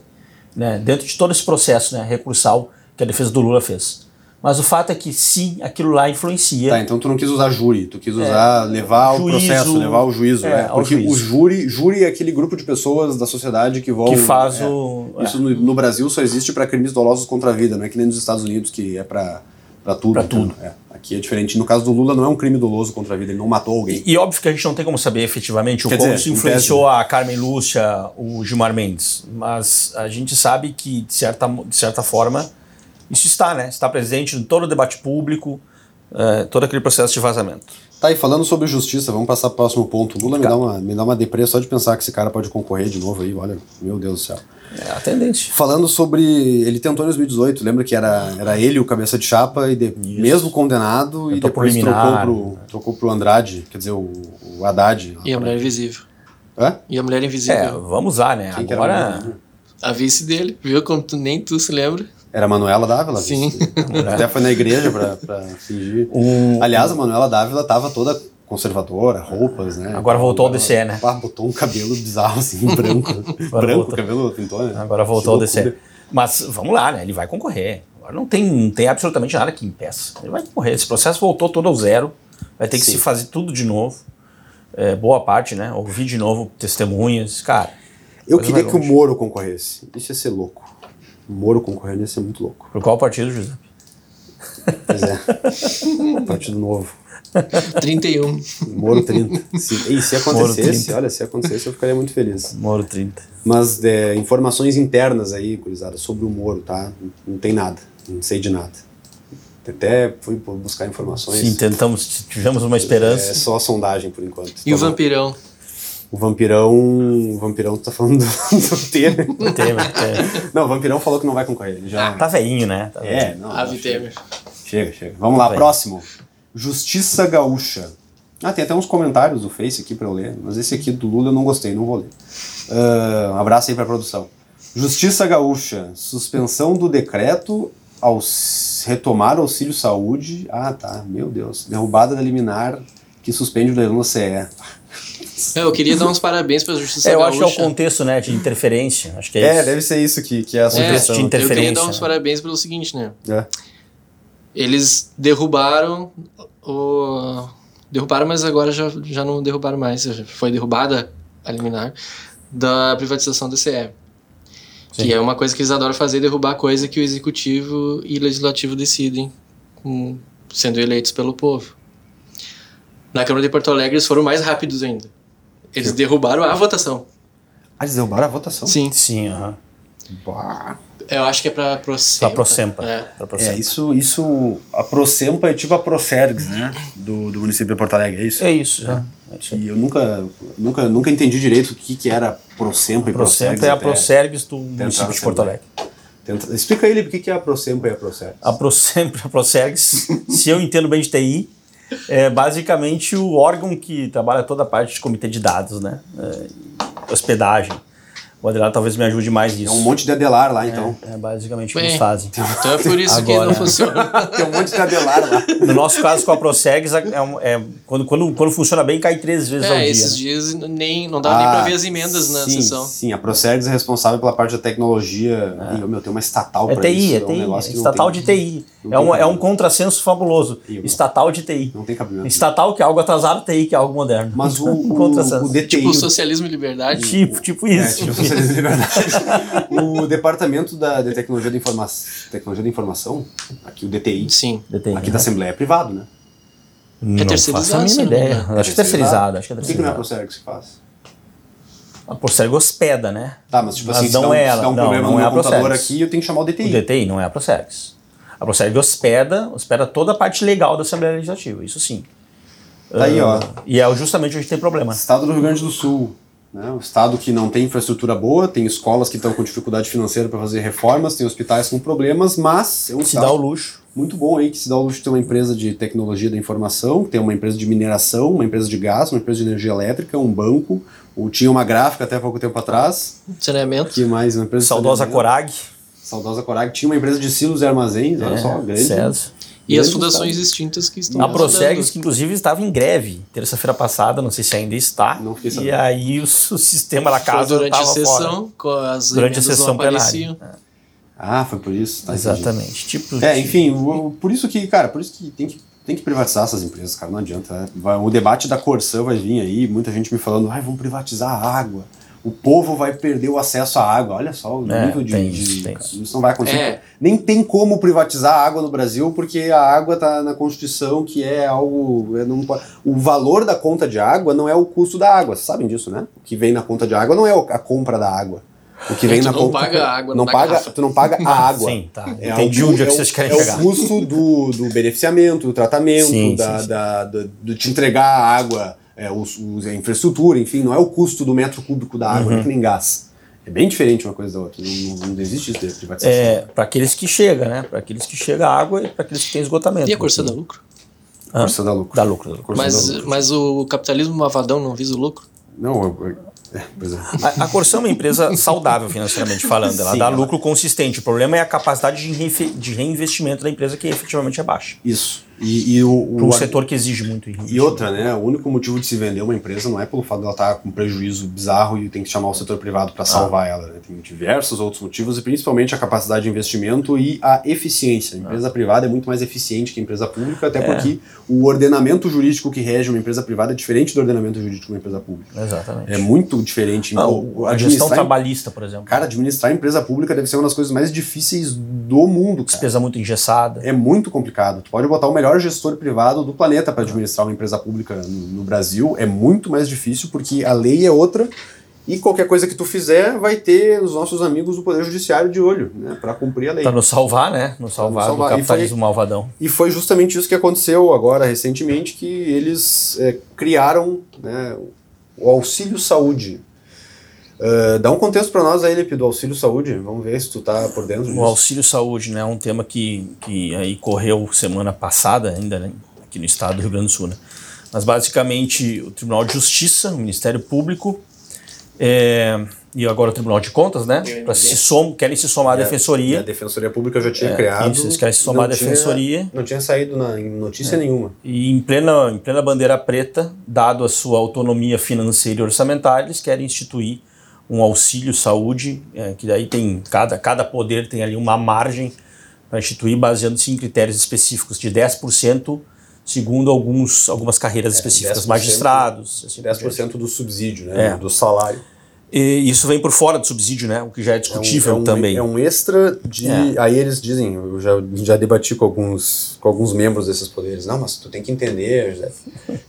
Speaker 2: Né? Dentro de todo esse processo né, recursal que a defesa do Lula fez. Mas o fato é que sim, aquilo lá influencia.
Speaker 1: Tá, então tu não quis usar júri, tu quis usar, levar ao
Speaker 2: É. Juízo,
Speaker 1: processo, levar ao juízo,
Speaker 2: é,
Speaker 1: né? Porque
Speaker 2: juízo.
Speaker 1: o júri, júri é aquele grupo de pessoas da sociedade que vão...
Speaker 2: Que faz
Speaker 1: é,
Speaker 2: o-
Speaker 1: Isso no, no Brasil só existe para crimes dolosos contra a vida, não é que nem nos Estados Unidos que é para tudo.
Speaker 2: Pra
Speaker 1: então,
Speaker 2: tudo.
Speaker 1: é. Aqui é diferente. No caso do Lula não é um crime doloso contra a vida, ele não matou alguém.
Speaker 2: E óbvio que a gente não tem como saber efetivamente o
Speaker 1: Quer
Speaker 2: como
Speaker 1: dizer,
Speaker 2: isso influenciou a Carmen Lúcia, o Gilmar Mendes. Mas a gente sabe que, de certa, de certa forma, isso está, né? Está presente em todo o debate público, eh, todo aquele processo de vazamento.
Speaker 1: Tá, e falando sobre justiça, vamos passar pro próximo ponto. Lula me dá, uma, me dá uma depressa só de pensar que esse cara pode concorrer de novo aí, olha, meu Deus do céu.
Speaker 2: É a tendência.
Speaker 1: Falando sobre. Ele tentou em 2018, lembra que era, era ele o cabeça de chapa, e de- mesmo condenado, e
Speaker 2: Tentou por
Speaker 1: depois trocou
Speaker 2: liminar.
Speaker 1: pro, trocou pro Andrade, quer dizer, o, o Haddad.
Speaker 3: E a Mulher Invisível.
Speaker 1: Hã?
Speaker 3: E a Mulher
Speaker 2: É,
Speaker 3: Invisível.
Speaker 2: vamos lá, né?
Speaker 1: Quem o
Speaker 2: Agora.
Speaker 3: A vice dele, viu? Como tu, nem tu se lembra.
Speaker 1: Era a Manuela Dávila?
Speaker 3: Sim.
Speaker 1: Até foi na igreja pra, pra fingir.
Speaker 2: O-
Speaker 1: Aliás, a Manuela Dávila tava toda conservadora, roupas, né?
Speaker 2: Agora voltou ao DCE, né?
Speaker 1: Pá, botou um cabelo bizarro, assim, branco. branco,
Speaker 2: voltou.
Speaker 1: cabelo pintou, né?
Speaker 2: Agora voltou ao. DC. Mas vamos lá, né? Ele vai concorrer. Agora não tem, não tem absolutamente nada que impeça. Ele vai concorrer. Esse processo voltou todo ao zero. Vai ter que
Speaker 1: Sim.
Speaker 2: se fazer tudo de novo. É, boa parte, né? Ouvir de novo testemunhas. Cara,
Speaker 1: Eu queria que o. Moro concorresse. Isso ia ser louco. Moro concorrendo ia ser muito louco.
Speaker 2: por qual partido, José?
Speaker 1: Pois é. Partido Novo.
Speaker 3: 31.
Speaker 1: Moro 30. Se, e se acontecesse,
Speaker 2: 30.
Speaker 1: olha, se acontecesse, eu ficaria muito feliz.
Speaker 2: Moro 30.
Speaker 1: Mas é, informações internas aí, gurizada, sobre o Moro, tá? Não tem nada. Não sei de nada. Até fui buscar informações.
Speaker 2: Sim, tentamos, tivemos uma
Speaker 1: É
Speaker 2: esperança.
Speaker 1: só a sondagem por enquanto.
Speaker 3: E o
Speaker 1: Tá.
Speaker 3: Vampirão.
Speaker 1: O Vampirão. O Vampirão tá falando do, do Temer.
Speaker 2: Temer, é.
Speaker 1: Não, o Vampirão falou que não vai concorrer. Ele já.
Speaker 2: Tá veinho, né? Tá
Speaker 1: É,
Speaker 2: velhinho.
Speaker 1: não.
Speaker 3: Ave. Temer.
Speaker 1: Chega, chega. Vamos lá,
Speaker 2: Vai.
Speaker 1: próximo. Justiça Gaúcha. Ah, tem até uns comentários do Face aqui pra eu ler, mas esse aqui do Lula eu não gostei, não vou ler. Ah, um abraço aí pra produção. Justiça Gaúcha. Suspensão do decreto ao retomar auxílio saúde. Ah, tá. Meu Deus. Derrubada da liminar que suspende o leilão da CE.
Speaker 3: Eu queria dar uns parabéns pra Justiça
Speaker 2: É, eu acho que é o
Speaker 3: Gaúcha.
Speaker 2: contexto, né, de interferência. Acho que é,
Speaker 1: É,
Speaker 2: isso.
Speaker 1: deve ser isso que, que é a
Speaker 3: É,
Speaker 1: sugestão.
Speaker 2: de
Speaker 3: eu
Speaker 2: interferência,
Speaker 3: queria dar uns
Speaker 2: né?
Speaker 3: parabéns pelo seguinte, né?
Speaker 1: É.
Speaker 3: Eles derrubaram o. Derrubaram, mas agora já, já não derrubaram mais. Já foi derrubada a liminar da privatização da CE.
Speaker 2: Sim.
Speaker 3: Que é uma coisa que eles adoram fazer, derrubar coisa que o executivo e o legislativo decidem, com- sendo eleitos pelo povo. Na Câmara de Porto Alegre eles foram mais rápidos ainda. Eles derrubaram a votação.
Speaker 1: Ah, eles derrubaram a votação?
Speaker 3: Sim.
Speaker 2: Sim, aham.
Speaker 3: Eu acho que é pra Procempa.
Speaker 2: Pra Procempa.
Speaker 3: É.
Speaker 2: Pra Procempa.
Speaker 1: É, isso, isso. A Procempa é tipo a Procergs, né? Do, do município de Porto Alegre, é isso?
Speaker 2: É isso, é. É.
Speaker 1: E eu nunca, nunca, nunca entendi direito o que, que era Procempa e Procergs.
Speaker 2: Procempa é a Procergs do município de Porto. Alegre.
Speaker 1: tenta- Explica ele o que, que é a Procempa e a Procergs.
Speaker 2: A Procempa, a Procergs, se eu entendo bem de TI, é basicamente o órgão que trabalha toda a parte de comitê de dados, né? É, hospedagem. O Adelar talvez me ajude mais
Speaker 1: É
Speaker 2: nisso.
Speaker 1: um monte de Adelar lá, então.
Speaker 2: É basicamente o que eles fazem.
Speaker 3: Então é por isso que
Speaker 2: Agora-
Speaker 3: não funciona.
Speaker 1: Tem um monte de Adelar lá.
Speaker 2: No nosso caso, com a Procergs, é, um- é- quando, quando, quando funciona bem, cai três vezes ao
Speaker 3: É,
Speaker 2: dia.
Speaker 3: esses
Speaker 2: né?
Speaker 3: dias nem, não dava nem pra ver as emendas na
Speaker 1: Ah, sim,
Speaker 3: sessão.
Speaker 1: Sim, a Procergs é responsável pela parte da tecnologia. Ih, meu, tem uma estatal
Speaker 2: É
Speaker 1: pra
Speaker 2: TI,
Speaker 1: isso.
Speaker 2: é
Speaker 1: um
Speaker 2: TI,
Speaker 1: negócio
Speaker 2: é
Speaker 1: que não
Speaker 2: estatal
Speaker 1: tem-
Speaker 2: de TI. É um, é um contrassenso fabuloso.
Speaker 1: E o-
Speaker 2: Estatal de TI.
Speaker 1: Não tem cabimento.
Speaker 2: Estatal que é algo atrasado, TI que é algo moderno.
Speaker 1: Mas o,
Speaker 2: Um
Speaker 1: o,
Speaker 2: contrassenso.
Speaker 1: o DTI...
Speaker 3: Tipo, socialismo e liberdade.
Speaker 2: Tipo, tipo
Speaker 1: É,
Speaker 2: isso.
Speaker 1: tipo, socialismo e liberdade. o Departamento da, de Tecnologia da, Informa Tecnologia da Informação, aqui o DTI,
Speaker 3: Sim.
Speaker 2: DTI,
Speaker 1: aqui
Speaker 2: né?
Speaker 1: da Assembleia é privado, né?
Speaker 2: Não
Speaker 3: terceirizado,
Speaker 2: faço a
Speaker 3: se
Speaker 2: mínima
Speaker 3: não
Speaker 2: ideia. Acho que é terceirizado. Acho que é
Speaker 1: Por que, que não é a
Speaker 2: terceirizado.
Speaker 1: Procergs que faz?
Speaker 2: A Procerg hospeda, né?
Speaker 1: Tá, mas tipo
Speaker 2: Mas
Speaker 1: assim, se
Speaker 2: não
Speaker 1: dá um,
Speaker 2: é
Speaker 1: se
Speaker 2: ela,
Speaker 1: dá um
Speaker 2: não,
Speaker 1: problema
Speaker 2: não
Speaker 1: no
Speaker 2: é
Speaker 1: meu
Speaker 2: a
Speaker 1: computador aqui, eu tenho que chamar o DTI.
Speaker 2: O DTI não é a Procergs. A Procerg hospeda, hospeda toda a parte legal da Assembleia Legislativa, isso sim.
Speaker 1: Tá aí, ó.
Speaker 2: E é justamente onde a gente tem problema.
Speaker 1: Estado do Rio Grande do Sul. Né? Um estado que não tem infraestrutura boa, tem escolas que estão com dificuldade financeira para fazer reformas, tem hospitais com problemas, mas é um
Speaker 2: Se dá o luxo.
Speaker 1: muito bom aí que se dá o luxo de ter uma empresa de tecnologia da informação, tem uma empresa de mineração, uma empresa de gás, uma empresa de energia elétrica, um banco, ou tinha uma gráfica até pouco tempo atrás,
Speaker 3: Saneamento.
Speaker 1: que mais uma empresa de
Speaker 2: Saudosa. Corag.
Speaker 1: Saudosa Corag, tinha uma empresa de silos e armazéns, olha
Speaker 2: É,
Speaker 1: só, grande.
Speaker 2: César.
Speaker 3: E as fundações
Speaker 1: estado.
Speaker 3: extintas que estão
Speaker 2: A. Procergs, que inclusive estava em greve terça-feira passada, não sei se ainda está.
Speaker 1: Não fiquei
Speaker 2: e
Speaker 1: sabendo.
Speaker 2: aí o, o sistema da
Speaker 3: Foi
Speaker 2: casa
Speaker 3: durante a
Speaker 2: fora.
Speaker 3: sessão, com as
Speaker 2: Durante a sessão plenária.
Speaker 3: apareciam.
Speaker 1: Ah, foi por isso. Tá.
Speaker 2: Exatamente. Tipo,
Speaker 1: É, enfim, o- por isso que, cara, por isso que tem que, tem que privatizar essas empresas, cara, não adianta. né? Vai- o debate da Corsã vai vir aí, muita gente me falando, ai, vamos privatizar a água. O povo vai perder o acesso à água. Olha só o
Speaker 2: É,
Speaker 1: nível de.
Speaker 2: tem
Speaker 1: de-
Speaker 2: isso, tem isso.
Speaker 1: isso não vai acontecer.
Speaker 3: É.
Speaker 1: Nem tem como privatizar a água no Brasil, porque a água tá na Constituição, que é algo. é, não o valor da conta de água não é o custo da água. Vocês sabem disso, né? O que vem na conta de água não é a compra da água. O que
Speaker 3: É,
Speaker 1: vem
Speaker 3: tu
Speaker 1: na
Speaker 3: não
Speaker 1: conta.
Speaker 3: paga a água
Speaker 1: não paga,
Speaker 3: garrafa.
Speaker 1: Tu não paga a água.
Speaker 2: Sim, tá.
Speaker 1: É
Speaker 2: Entendi
Speaker 1: algo-
Speaker 2: onde é que
Speaker 1: o-
Speaker 2: vocês querem
Speaker 1: é
Speaker 2: chegar.
Speaker 1: o custo do, do beneficiamento, do tratamento,
Speaker 2: Sim,
Speaker 1: da,
Speaker 2: sim, sim.
Speaker 1: Da, da- do te entregar a água, é, os, os- a infraestrutura, enfim, não é o custo do metro cúbico da
Speaker 2: Uhum.
Speaker 1: água, não é que nem gás. É bem diferente uma coisa da outra. Não, não, não existe isso de privatização.
Speaker 2: É, para aqueles que chegam, né? Para aqueles que chega água e para aqueles que têm esgotamento.
Speaker 3: E a Corsã dá lucro?
Speaker 1: Da lucro.
Speaker 2: Dá lucro. dá lucro.
Speaker 1: Da
Speaker 3: Mas,
Speaker 1: lucro.
Speaker 3: mas o capitalismo malvadão não visa o lucro?
Speaker 1: Não, eu, eu- é, pois é.
Speaker 2: A, a Corsã é uma empresa saudável financeiramente falando. Ela
Speaker 1: Sim,
Speaker 2: dá
Speaker 1: ela-
Speaker 2: lucro consistente. O problema é a capacidade de reinvestimento da empresa que efetivamente é baixa.
Speaker 1: Isso. E, e o, o-
Speaker 2: Para um setor que exige muito
Speaker 1: E outra, né? O único motivo de se vender uma empresa não é pelo fato dela estar com prejuízo bizarro e tem que chamar o setor privado para salvar ela. Né? Tem diversos outros motivos e principalmente a capacidade de investimento e a eficiência. A empresa privada é muito mais eficiente que a empresa pública, até porque o ordenamento jurídico que rege uma empresa privada é diferente do ordenamento jurídico de uma empresa pública.
Speaker 2: Exatamente.
Speaker 1: É muito diferente.
Speaker 2: Ah,
Speaker 1: O-
Speaker 2: o- a gestão trabalhista, por exemplo.
Speaker 1: Cara, administrar empresa pública deve ser uma das coisas mais difíceis do mundo, cara.
Speaker 2: Despesa muito engessada.
Speaker 1: É muito complicado. Tu pode botar o melhor gestor privado do planeta para administrar uma empresa pública no, no Brasil. É muito mais difícil porque a lei é outra e qualquer coisa que tu fizer vai ter os nossos amigos do Poder Judiciário de olho, né, para cumprir a lei.
Speaker 2: Para nos salvar, né? Nos salvar,
Speaker 1: salvar.
Speaker 2: do
Speaker 1: E
Speaker 2: capitalismo malvadão.
Speaker 1: E foi justamente isso que aconteceu agora recentemente que eles é, criaram né, o auxílio saúde. Ah, dá um contexto para nós aí, Lipe, do auxílio saúde. Vamos ver se tu tá por dentro disso.
Speaker 2: O auxílio saúde, né, é um tema que, que aí correu semana passada ainda, né, aqui no estado do Rio Grande do Sul, né? Mas basicamente o Tribunal de Justiça, o Ministério Público é, e agora o Tribunal de Contas, né, pra se som, querem se somar à
Speaker 1: E a
Speaker 2: defensoria.
Speaker 1: Defensoria Pública já tinha
Speaker 2: É,
Speaker 1: criado.
Speaker 2: isso, eles querem se somar à
Speaker 1: não tinha-
Speaker 2: defensoria.
Speaker 1: não tinha saído na, em notícia nenhuma.
Speaker 2: E em plena, em plena bandeira preta, dado a sua autonomia financeira e orçamentária, eles querem instituir um auxílio saúde, é, que daí tem cada, cada poder tem ali uma margem para instituir, baseando-se em critérios específicos de 10%, segundo alguns, algumas carreiras específicas,
Speaker 1: 10%,
Speaker 2: magistrados. Assim, diante.
Speaker 1: 10% do subsídio, né?
Speaker 2: É.
Speaker 1: Do salário.
Speaker 2: E isso vem por fora do subsídio, né? O que já é
Speaker 1: É um-
Speaker 2: discutível
Speaker 1: é um,
Speaker 2: também.
Speaker 1: É um extra de.
Speaker 2: É.
Speaker 1: Aí eles dizem, eu já, já debati com alguns, com alguns membros desses poderes. Não, mas tu tem que entender, José,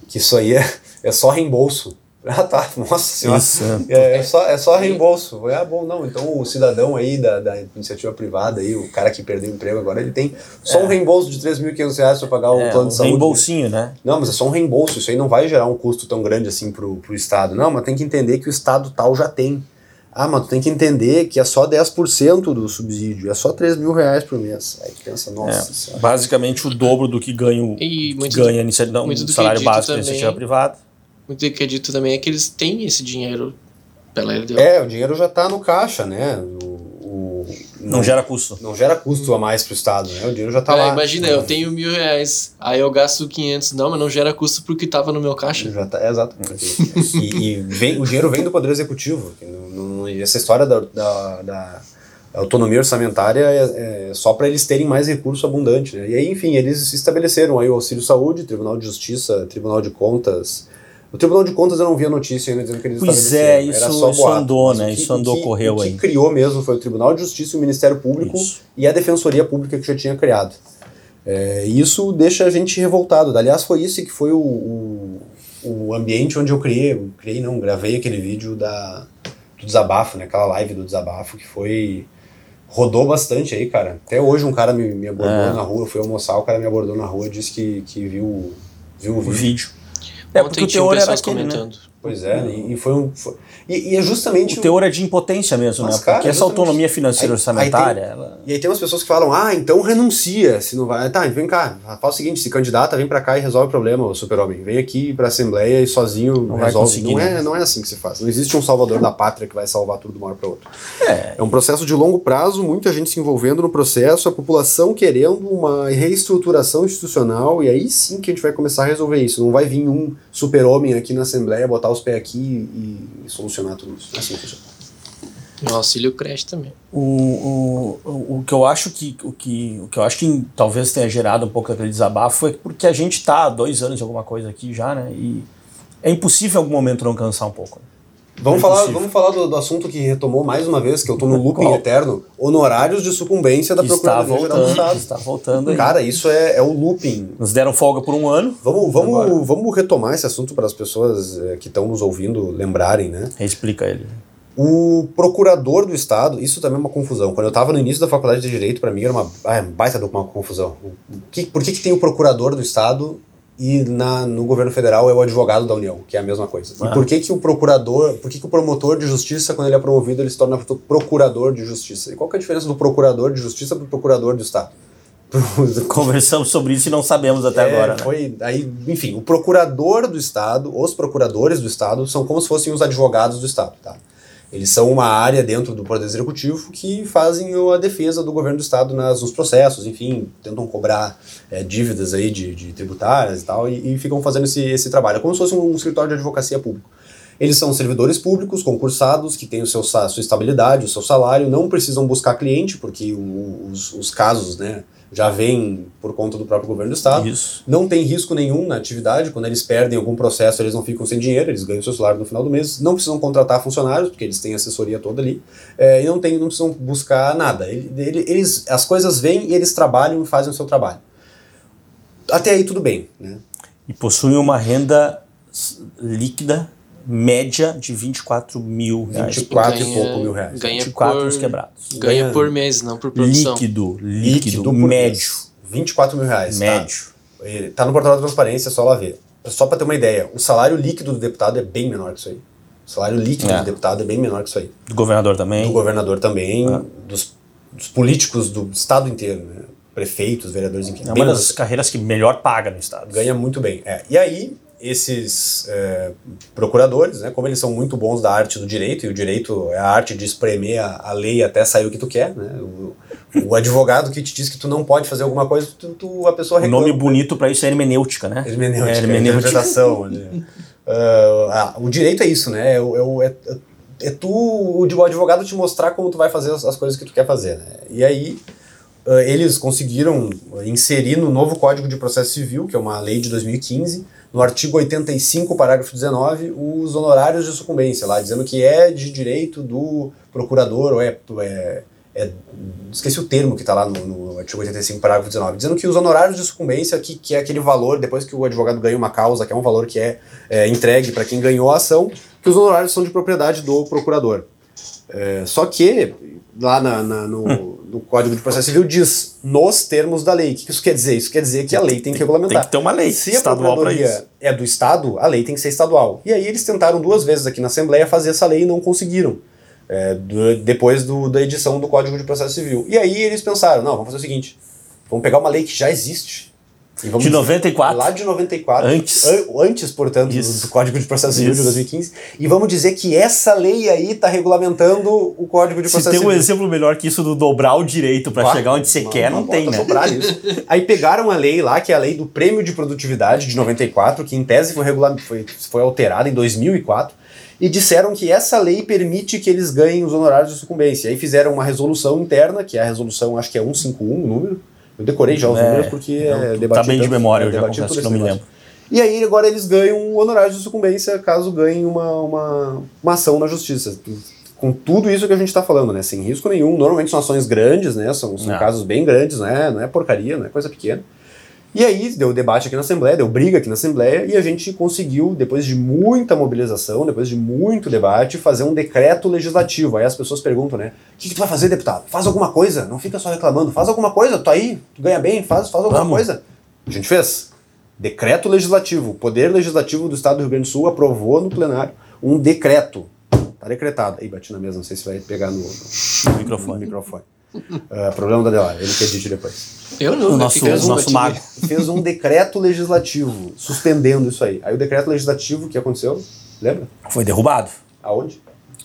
Speaker 1: que isso aí é, é só reembolso. Ah, tá. Nossa senhora.
Speaker 2: Isso,
Speaker 1: É, é só, é só reembolso. Ah, bom, não. Então o cidadão aí da, da iniciativa privada, aí, o cara que perdeu o emprego agora, ele tem só um reembolso de 3.500 reais para pagar o
Speaker 2: É,
Speaker 1: plano
Speaker 2: um
Speaker 1: de saúde.
Speaker 2: reembolsinho, né?
Speaker 1: Não, mas é só um reembolso. Isso aí não vai gerar um custo tão grande assim pro, pro Estado. Não, mas tem que entender que o Estado tal já tem. Ah, mas tu tem que entender que é só 10% do subsídio, é só 3 mil reais por mês. Aí tu pensa, nossa
Speaker 2: É,
Speaker 1: senhora.
Speaker 2: basicamente o dobro do que ganha o,
Speaker 3: E muito
Speaker 2: ganha a iniciativa, um
Speaker 3: do que
Speaker 2: salário
Speaker 3: é
Speaker 2: básico da iniciativa privada.
Speaker 3: Muito do que é dito também é que eles têm esse dinheiro pela LDO.
Speaker 1: É, o dinheiro já tá no caixa, né? O, o-
Speaker 2: Não gera custo.
Speaker 1: não gera custo a mais pro Estado, né? O dinheiro já tá
Speaker 3: É,
Speaker 1: lá.
Speaker 3: imagina, eu tenho mil reais, aí eu gasto 500. Não, mas não gera custo porque tava no meu caixa.
Speaker 1: Já tá, é, exato. e e vem, o dinheiro vem do Poder Executivo. que não- não- essa história da, da, da, autonomia orçamentária é, é só para eles terem mais recurso abundante. Né? E aí, enfim, eles estabeleceram aí o auxílio saúde, Tribunal de Justiça, Tribunal de Contas. O Tribunal de Contas eu não vi a notícia ainda dizendo que eles
Speaker 2: pois é, isso, Era só isso andou, né? Que, isso andou,
Speaker 1: que,
Speaker 2: correu
Speaker 1: o
Speaker 2: aí.
Speaker 1: O que criou mesmo foi o Tribunal de Justiça, o Ministério Público isso. e a Defensoria Pública que já tinha criado. É, isso deixa a gente revoltado. Aliás, foi isso que foi o, o, o ambiente onde eu criei, eu criei não, gravei aquele vídeo da, do desabafo, né? Aquela live do desabafo que foi rodou bastante aí, cara. Até hoje um cara me, me abordou é. na rua, eu fui almoçar, o cara me abordou na rua e disse que, que viu, viu o vídeo. vídeo.
Speaker 2: É, porque o teor era aquele, né?
Speaker 1: Pois é, e, e foi um. Foi, e, e, é justamente.
Speaker 2: O teor é de impotência mesmo, Mas, né? Cara, Porque essa autonomia financeira aí, orçamentária.
Speaker 1: Aí
Speaker 2: tem, ela...
Speaker 1: E aí tem umas pessoas que falam, ah, então renuncia, se não vai. Tá, vem cá, faz o seguinte, se candidata, vem pra cá e resolve o problema, o super-homem. Vem aqui pra Assembleia e sozinho não resolve. Não é, não é assim que se faz. Não existe um salvador da pátria que vai salvar tudo de uma hora pra outra. É. é um processo de longo prazo, muita gente se envolvendo no processo, a população querendo uma reestruturação institucional, e aí sim que a gente vai começar a resolver isso. Não vai vir um super-homem aqui na Assembleia, botar os pés aqui e, e solucionar tudo isso. É assim funciona.
Speaker 3: O auxílio creche também.
Speaker 2: O, o, o, que eu acho que o que, o que eu acho que talvez tenha gerado um pouco aquele desabafo foi porque a gente está há dois anos de alguma coisa aqui já, né? E é impossível em algum momento não cansar um pouco.
Speaker 1: Vamos, é falar, vamos falar do, do, assunto que retomou mais uma vez, que eu estou no looping Qual? eterno, honorários de sucumbência da Procuradoria Geral do Estado.
Speaker 2: Está voltando aí.
Speaker 1: Cara, isso é, é o looping.
Speaker 2: Nos deram folga por um ano.
Speaker 1: Vamos, vamos, vamos retomar esse assunto para as pessoas é, que estão nos ouvindo lembrarem, né?
Speaker 2: Explica ele.
Speaker 1: O procurador do Estado, isso também é uma confusão. Quando eu estava no início da faculdade de Direito, para mim era uma ah, baita de uma confusão. Que, por que, que tem o procurador do Estado e na, no governo federal é o advogado da União, que é a mesma coisa. Ah. E por que, que o procurador, por que, que o promotor de justiça, quando ele é promovido, ele se torna procurador de justiça? E qual que é a diferença do procurador de justiça para o procurador do Estado?
Speaker 2: Conversamos sobre isso e não sabemos até é, agora. Né?
Speaker 1: Foi, aí, enfim, o procurador do Estado, os procuradores do Estado, são como se fossem os advogados do Estado. Tá? Eles são uma área dentro do Poder Executivo que fazem a defesa do governo do Estado nas, nos processos, enfim, tentam cobrar é, dívidas aí de, de, tributárias e tal, e, e, ficam fazendo esse, esse trabalho. É como se fosse um, um escritório de advocacia público. Eles são servidores públicos, concursados, que têm o seu, sua estabilidade, o seu salário, não precisam buscar cliente, porque os, os casos, né, já vem por conta do próprio governo do estado.
Speaker 2: Isso.
Speaker 1: Não tem risco nenhum na atividade. Quando eles perdem algum processo, eles não ficam sem dinheiro, eles ganham seu salário no final do mês. Não precisam contratar funcionários, porque eles têm assessoria toda ali. É, e não, tem, não precisam buscar nada. Eles, as coisas vêm e eles trabalham e fazem o seu trabalho. Até aí tudo bem. Né?
Speaker 2: E possuem uma renda líquida média de 24 mil
Speaker 1: reais. 24 ganha, e pouco mil reais.
Speaker 3: Ganha 24 por, quebrados. Ganha, ganha por mês, não por produção.
Speaker 2: Líquido, líquido, líquido médio. Mês.
Speaker 1: 24 mil reais.
Speaker 2: Tá? Médio.
Speaker 1: Tá, tá no portal da transparência, é só lá ver. Só para ter uma ideia, o salário líquido do deputado é bem menor que isso aí. O salário líquido é. do deputado é bem menor que isso aí.
Speaker 2: Do governador também?
Speaker 1: Do governador também, é. dos, dos, políticos do estado inteiro, né? prefeitos, vereadores, enfim.
Speaker 2: É uma das carreiras que melhor paga no estado.
Speaker 1: Ganha muito bem. É. E aí, esses é, procuradores, né, como eles são muito bons da arte do direito, e o direito é a arte de espremer a, a lei até sair o que tu quer, né, o, o, advogado que te diz que tu não pode fazer alguma coisa, tu, tu a pessoa
Speaker 2: reclama. O nome bonito para isso é hermenêutica, né?
Speaker 1: Hermenêutica, é, hermenêutica. interpretação. uh, ah, o direito é isso, né, é, é, é, é tu, o advogado te mostrar como tu vai fazer as, as coisas que tu quer fazer, né, e aí uh, eles conseguiram inserir no novo Código de Processo Civil, que é uma lei de 2015, no artigo 85, parágrafo 19, os honorários de sucumbência, lá dizendo que é de direito do procurador, ou é, é, é esqueci o termo que está lá no, no, artigo 85, parágrafo 19, dizendo que os honorários de sucumbência, que, que é aquele valor, depois que o advogado ganha uma causa, que é um valor que é, é entregue para quem ganhou a ação, que os honorários são de propriedade do procurador. É, só que lá na, na, no, hum. no, Código de Processo Civil diz nos termos da lei. O que isso quer dizer? Isso quer dizer que a lei tem que regulamentar.
Speaker 2: Tem que ter uma lei
Speaker 1: Se estadual para isso. é do Estado, a lei tem que ser estadual. E aí eles tentaram duas vezes aqui na Assembleia fazer essa lei e não conseguiram. É, do, depois do, da edição do Código de Processo Civil. E aí eles pensaram, não, vamos fazer o seguinte, vamos pegar uma lei que já existe,
Speaker 2: de 94?
Speaker 1: Lá de 94.
Speaker 2: Antes.
Speaker 1: An antes, portanto, do, do, Código de Processo Civil de 2015. E vamos dizer que essa lei aí está regulamentando o Código de Processo
Speaker 2: Civil.
Speaker 1: Se
Speaker 2: tem um exemplo melhor que isso do dobrar o direito para chegar onde você quer, não, tem, né?
Speaker 1: Dobrar isso. aí pegaram a lei lá, que é a lei do Prêmio de Produtividade de 94, que em tese foi, foi, foi alterada em 2004 e disseram que essa lei permite que eles ganhem os honorários de sucumbência. Aí fizeram uma resolução interna, que é a resolução, acho que é 151 o número. Eu decorei já os
Speaker 2: É,
Speaker 1: números porque
Speaker 2: não,
Speaker 1: é,
Speaker 2: tá
Speaker 1: debati
Speaker 2: bem de memória,
Speaker 1: é,
Speaker 2: eu já confesso que não me lembro.
Speaker 1: E aí agora eles ganham honorários de sucumbência caso ganhem uma, uma, uma ação na justiça. Com tudo isso que a gente está falando, né? Sem risco nenhum. Normalmente são ações grandes, né? São, são
Speaker 2: Não.
Speaker 1: casos bem grandes, né? Não é porcaria, não é coisa pequena. E aí deu debate aqui na Assembleia, deu briga aqui na Assembleia e a gente conseguiu, depois de muita mobilização, depois de muito debate, fazer um decreto legislativo. Aí as pessoas perguntam, né? O que, que tu vai fazer, deputado? Faz alguma coisa, não fica só reclamando. Faz alguma coisa, tu aí, tu ganha bem, faz, faz alguma
Speaker 2: Vamos.
Speaker 1: coisa. A gente fez. Decreto legislativo. O Poder Legislativo do Estado do Rio Grande do Sul aprovou no plenário um decreto. Tá decretado. Aí bati na mesa, não sei se vai pegar no, no- no
Speaker 2: Microfone.
Speaker 1: microfone. Ah, problema da Delar, ele que edite depois
Speaker 3: Eu não,
Speaker 2: O
Speaker 3: eu
Speaker 2: nosso,
Speaker 3: fiquei
Speaker 2: o nosso mago.
Speaker 1: fez um decreto legislativo suspendendo isso aí. Aí o decreto legislativo, o que aconteceu? Lembra?
Speaker 2: Foi derrubado
Speaker 1: Aonde?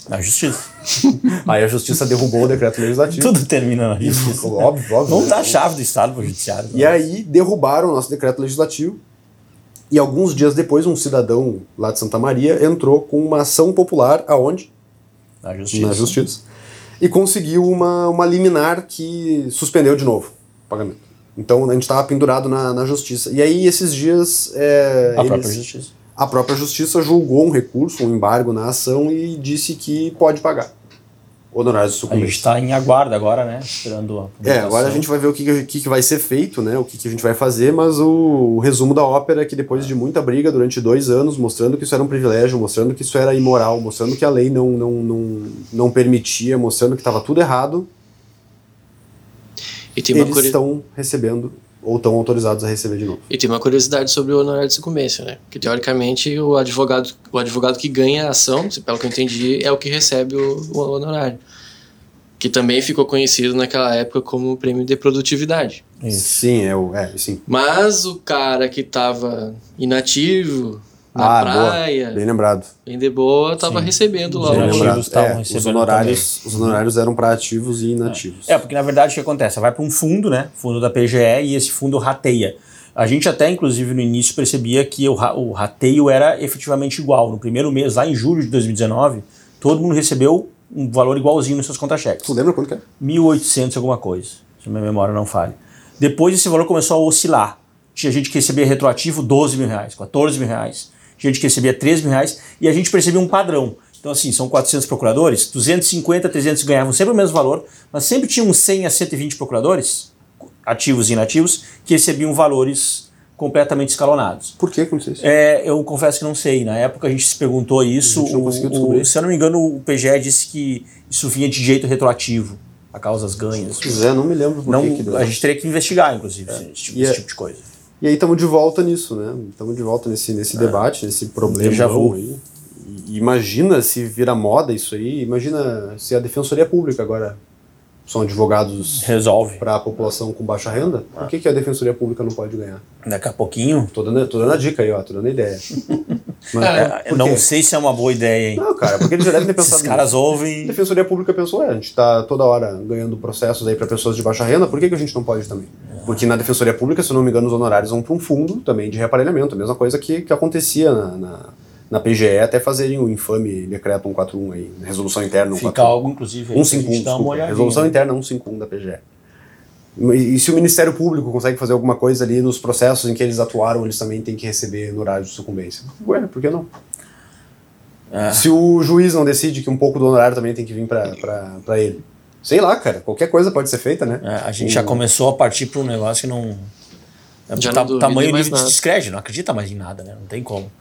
Speaker 2: na justiça.
Speaker 1: Aí a justiça derrubou o decreto legislativo.
Speaker 2: Tudo termina na justiça.
Speaker 1: Óbvio, óbvio. Né?
Speaker 2: dar a chave do Estado para o judiciário.
Speaker 1: E aí derrubaram o nosso decreto legislativo. E alguns dias depois, um cidadão lá de Santa Maria entrou com uma ação popular aonde?
Speaker 2: Na justiça.
Speaker 1: Na justiça. E conseguiu uma, uma liminar que suspendeu de novo o pagamento. Então a gente estava pendurado na, na justiça. E aí esses dias. é,
Speaker 2: A
Speaker 1: eles-
Speaker 2: própria justiça.
Speaker 1: A própria justiça julgou um recurso, um embargo na ação e disse que pode pagar honorários de
Speaker 2: A gente está em aguardo agora, né? Esperando a
Speaker 1: É, agora a gente vai ver o que, que, que que vai ser feito, né? O que, que a gente vai fazer, mas o, o resumo da ópera é que depois de muita briga durante dois anos, mostrando que isso era um privilégio, mostrando que isso era imoral, mostrando que a lei não, não, não, não permitia, mostrando que estava tudo errado,
Speaker 3: E tem uma,
Speaker 1: eles
Speaker 3: curi-
Speaker 1: estão recebendo ou estão autorizados a receber de novo.
Speaker 3: e tem uma curiosidade sobre o honorário de sucumbência, né? Que teoricamente o advogado, o advogado que ganha a ação, pelo que eu entendi, é o que recebe o, o honorário. Que também ficou conhecido naquela época como prêmio de produtividade.
Speaker 1: Sim, é, o, é sim.
Speaker 3: Mas o cara que tava inativo na
Speaker 1: Ah, boa.
Speaker 3: praia,
Speaker 1: Bem lembrado.
Speaker 3: bem de boa, tava
Speaker 2: Sim.
Speaker 3: recebendo lá
Speaker 2: Bem lembrado.
Speaker 1: É, os, honorários, os honorários eram para ativos e inativos.
Speaker 2: É, porque na verdade o que acontece? Vai para um fundo, né? Fundo da PGE e esse fundo rateia. A gente até, inclusive, no início percebia que o, ra- o rateio era efetivamente igual. No primeiro mês, lá em julho de 2019, todo mundo recebeu um valor igualzinho nos seus contra-cheques.
Speaker 1: Tu lembra quanto que é?
Speaker 2: 1.800 alguma coisa, se a minha memória não falha. Depois esse valor começou a oscilar. Tinha gente que recebia retroativo 12 mil reais, 14 mil reais. Gente que recebia 13 mil reais e a gente percebia um padrão. Então assim, são 400 procuradores, 250, 300 ganhavam sempre o mesmo valor, mas sempre tinha uns 100 a 120 procuradores, ativos e inativos, que recebiam valores completamente escalonados.
Speaker 1: Por que aconteceu isso?
Speaker 2: É, eu confesso que não sei. Na época a gente se perguntou isso.
Speaker 1: A gente não
Speaker 2: o-
Speaker 1: conseguiu
Speaker 2: o- se eu não me engano, o PGE disse que isso vinha de jeito retroativo, a causas ganhas.
Speaker 1: Pois é, não me lembro
Speaker 2: Não,
Speaker 1: que que
Speaker 2: a gente teria que investigar, inclusive, esse, tipo, esse
Speaker 1: é-
Speaker 2: tipo de coisa.
Speaker 1: E aí estamos de volta nisso, né? Estamos de volta nesse, nesse debate, nesse problema.
Speaker 2: Déjà vu.
Speaker 1: aí. Imagina se vira moda isso aí, imagina se a Defensoria Pública agora são advogados
Speaker 2: Resolve.
Speaker 1: para a população com baixa renda, por que, que a Defensoria Pública não pode ganhar?
Speaker 2: Daqui a pouquinho.
Speaker 1: Tô dando, tô dando a dica aí, ó, tô dando a ideia. Mas,
Speaker 2: É,
Speaker 1: por
Speaker 2: não sei se é uma boa ideia, hein?
Speaker 1: Não, cara, porque eles já devem ter pensado
Speaker 2: Esses caras
Speaker 1: nisso. A
Speaker 2: ouvem.
Speaker 1: Defensoria Pública pensou, é, a gente está toda hora ganhando processos aí para pessoas de baixa renda, por que, que a gente não pode também? Porque na Defensoria Pública, se eu não me engano, os honorários vão para um fundo também de reaparelhamento, a mesma coisa que, que acontecia na, na, na PGE até fazerem o infame decreto 141 aí, resolução interna
Speaker 2: Fica
Speaker 1: 141.
Speaker 2: algo, inclusive, aí, pra
Speaker 1: 151,
Speaker 2: gente dar uma
Speaker 1: desculpa, resolução interna 151 da PGE. E, se o Ministério Público consegue fazer alguma coisa ali nos processos em que eles atuaram, eles também têm que receber honorário de sucumbência. Ué, por que não?
Speaker 2: É.
Speaker 1: Se o juiz não decide que um pouco do honorário também tem que vir para ele. Sei lá, cara, qualquer coisa pode ser feita, né?
Speaker 2: É, a gente já começou a partir para um negócio que não. É,
Speaker 3: Já
Speaker 2: ta-
Speaker 3: não duvida
Speaker 2: tamanho nível de descrédito, não acredita mais em nada, né? Não tem como.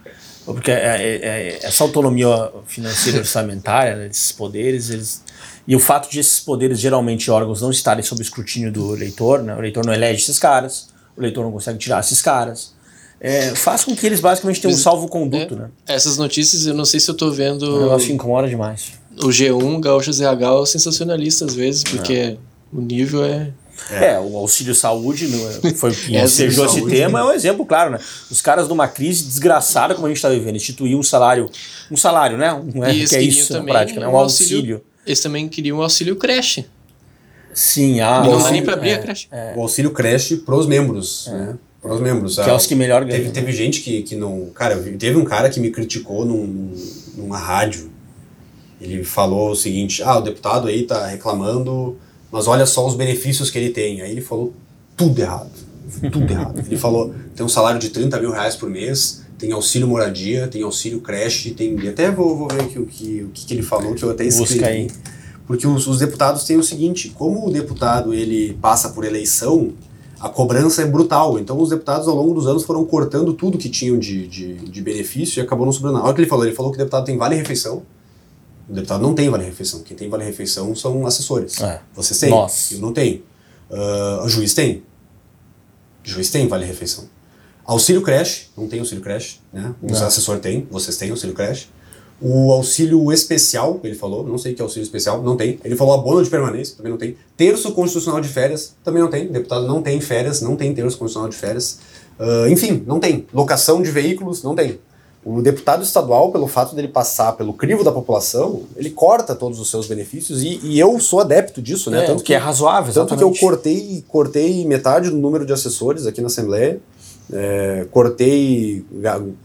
Speaker 2: Porque é- é- é- essa autonomia financeira e orçamentária, né, desses poderes, eles. E o fato de esses poderes, geralmente órgãos, não estarem sob escrutínio do eleitor, né? o eleitor não elege esses caras, o eleitor não consegue tirar esses caras, é, faz com que eles basicamente tenham um salvo-conduto,
Speaker 3: É,
Speaker 2: né?
Speaker 3: Essas notícias, eu não sei se eu tô
Speaker 2: O
Speaker 3: vendo
Speaker 2: negócio que incomoda demais.
Speaker 3: o G1, Gaúcho ZH, sensacionalista às vezes, porque o nível é.
Speaker 2: É, o auxílio saúde no- foi o que
Speaker 3: É,
Speaker 2: ensejou esse
Speaker 1: saúde,
Speaker 2: tema, é um exemplo claro, né? Os caras numa crise desgraçada como a gente está vivendo, instituir um salário, um salário, né? Um, é, que é isso na prática, né? Um
Speaker 3: um
Speaker 2: auxílio.
Speaker 3: auxílio. Eles também queriam um auxílio creche.
Speaker 2: Sim, ah,
Speaker 3: não dá
Speaker 1: auxílio-
Speaker 3: nem pra abrir
Speaker 2: é,
Speaker 3: a creche.
Speaker 1: O auxílio creche pros membros, né? Para os membros.
Speaker 2: Que é os que melhor ganham.
Speaker 1: Teve, teve gente que, que não. Cara, teve um cara que me criticou num, numa rádio. Ele falou o seguinte: ah, o deputado aí tá reclamando, mas olha só os benefícios que ele tem. Aí ele falou tudo errado. Tudo errado. Ele falou: tem um salário de 30 mil reais por mês, tem auxílio moradia, tem auxílio creche, tem. Até vou, vou ver aqui o que, o que ele falou, que eu até escrevi.
Speaker 2: Busca aí.
Speaker 1: Porque os, os deputados têm o seguinte: como o deputado ele passa por eleição, a cobrança é brutal. Então os deputados ao longo dos anos foram cortando tudo que tinham de, de, de benefício e acabou não sobrando nada. Olha o que ele falou: ele falou que o deputado tem vale-refeição. O deputado não tem vale-refeição. Quem tem vale-refeição são assessores.
Speaker 2: É.
Speaker 1: Vocês têm?
Speaker 2: Nós.
Speaker 1: Eu não tenho. Uh, o juiz tem? O juiz tem vale-refeição. Auxílio creche, não tem auxílio creche, né? O
Speaker 2: Não.
Speaker 1: assessor tem, vocês têm auxílio creche. O auxílio especial, ele falou, não sei o que é auxílio especial, não tem. Ele falou abono de permanência, também não tem. Terço constitucional de férias, também não tem. O deputado não tem férias, não tem terço constitucional de férias. Ah, enfim, não tem. Locação de veículos, não tem. O deputado estadual, pelo fato dele passar pelo crivo da população, ele corta todos os seus benefícios e, e eu sou adepto disso, né?
Speaker 2: É, o que é razoável,
Speaker 1: Tanto que eu
Speaker 2: exatamente.
Speaker 1: cortei, cortei metade do número de assessores aqui na Assembleia. É, cortei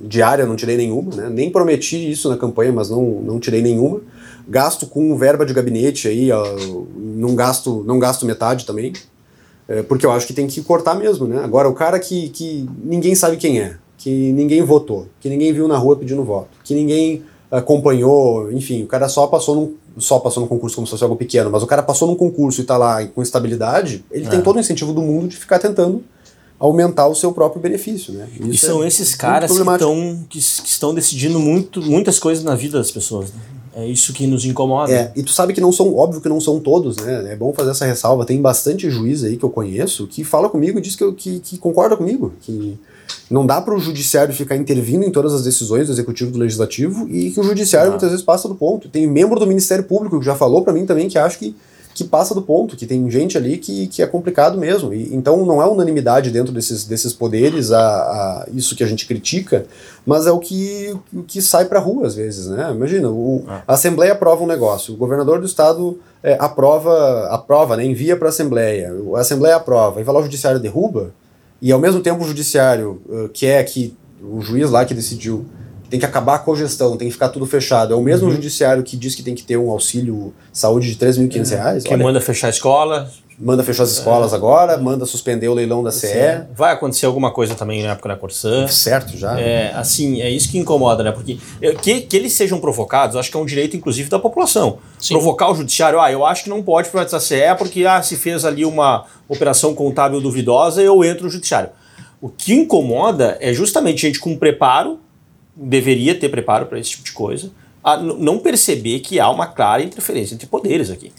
Speaker 1: diária, não tirei nenhuma, né? Nem prometi isso na campanha, mas não, não tirei nenhuma. Gasto com verba de gabinete aí, ó, não gasto, não gasto metade também. É, porque eu acho que tem que cortar mesmo, né? Agora, o cara que, que ninguém sabe quem é, que ninguém votou, que ninguém viu na rua pedindo voto, que ninguém acompanhou, enfim, o cara só passou num, só passou no concurso como se fosse algo pequeno, mas o cara passou num concurso e tá lá com estabilidade, ele tem
Speaker 2: É.
Speaker 1: todo o incentivo do mundo de ficar tentando aumentar o seu próprio benefício, né?
Speaker 2: E
Speaker 1: Isso
Speaker 2: são
Speaker 1: é
Speaker 2: esses caras que estão que, que estão decidindo muito, muitas coisas na vida das pessoas. né? É isso que nos incomoda.
Speaker 1: É, e tu sabe que não são, óbvio que não são todos, né? É bom fazer essa ressalva. Tem bastante juiz aí que eu conheço que fala comigo e diz que, eu- que, que concorda comigo. Que não dá para o judiciário ficar intervindo em todas as decisões do executivo e do legislativo e que o judiciário
Speaker 2: Não.
Speaker 1: muitas vezes passa do ponto. Tem membro do Ministério Público que já falou para mim também que acha que, que passa do ponto, que tem gente ali que, que é complicado mesmo. E, então não é unanimidade dentro desses, desses poderes a, a isso que a gente critica, mas é o que, o que sai para rua às vezes, né? Imagina, o,
Speaker 2: Ah.
Speaker 1: a Assembleia aprova um negócio, o governador do estado é, aprova, aprova, né, envia para a Assembleia, a Assembleia aprova, e vai lá o judiciário derruba, e ao mesmo tempo o judiciário uh, quer que o juiz lá que decidiu tem que acabar com a gestão, tem que ficar tudo fechado. É o mesmo
Speaker 2: Uhum.
Speaker 1: judiciário que diz que tem que ter um auxílio saúde de 3.500 reais.
Speaker 2: Que
Speaker 1: Olha,
Speaker 2: manda fechar a escola.
Speaker 1: manda fechar as escolas agora, manda suspender o leilão da CE.
Speaker 2: Vai acontecer alguma coisa também na época da Corsã.
Speaker 1: Certo já.
Speaker 2: É, assim, é isso que incomoda, né? Porque que, que eles sejam provocados, acho que é um direito, inclusive, da população.
Speaker 3: Sim.
Speaker 2: Provocar o judiciário, ah, eu acho que não pode privatizar a CE porque ah, se fez ali uma operação contábil duvidosa, eu entro no judiciário. O que incomoda é justamente gente com preparo, deveria ter preparo para esse tipo de coisa, não perceber que há uma clara interferência entre poderes aqui.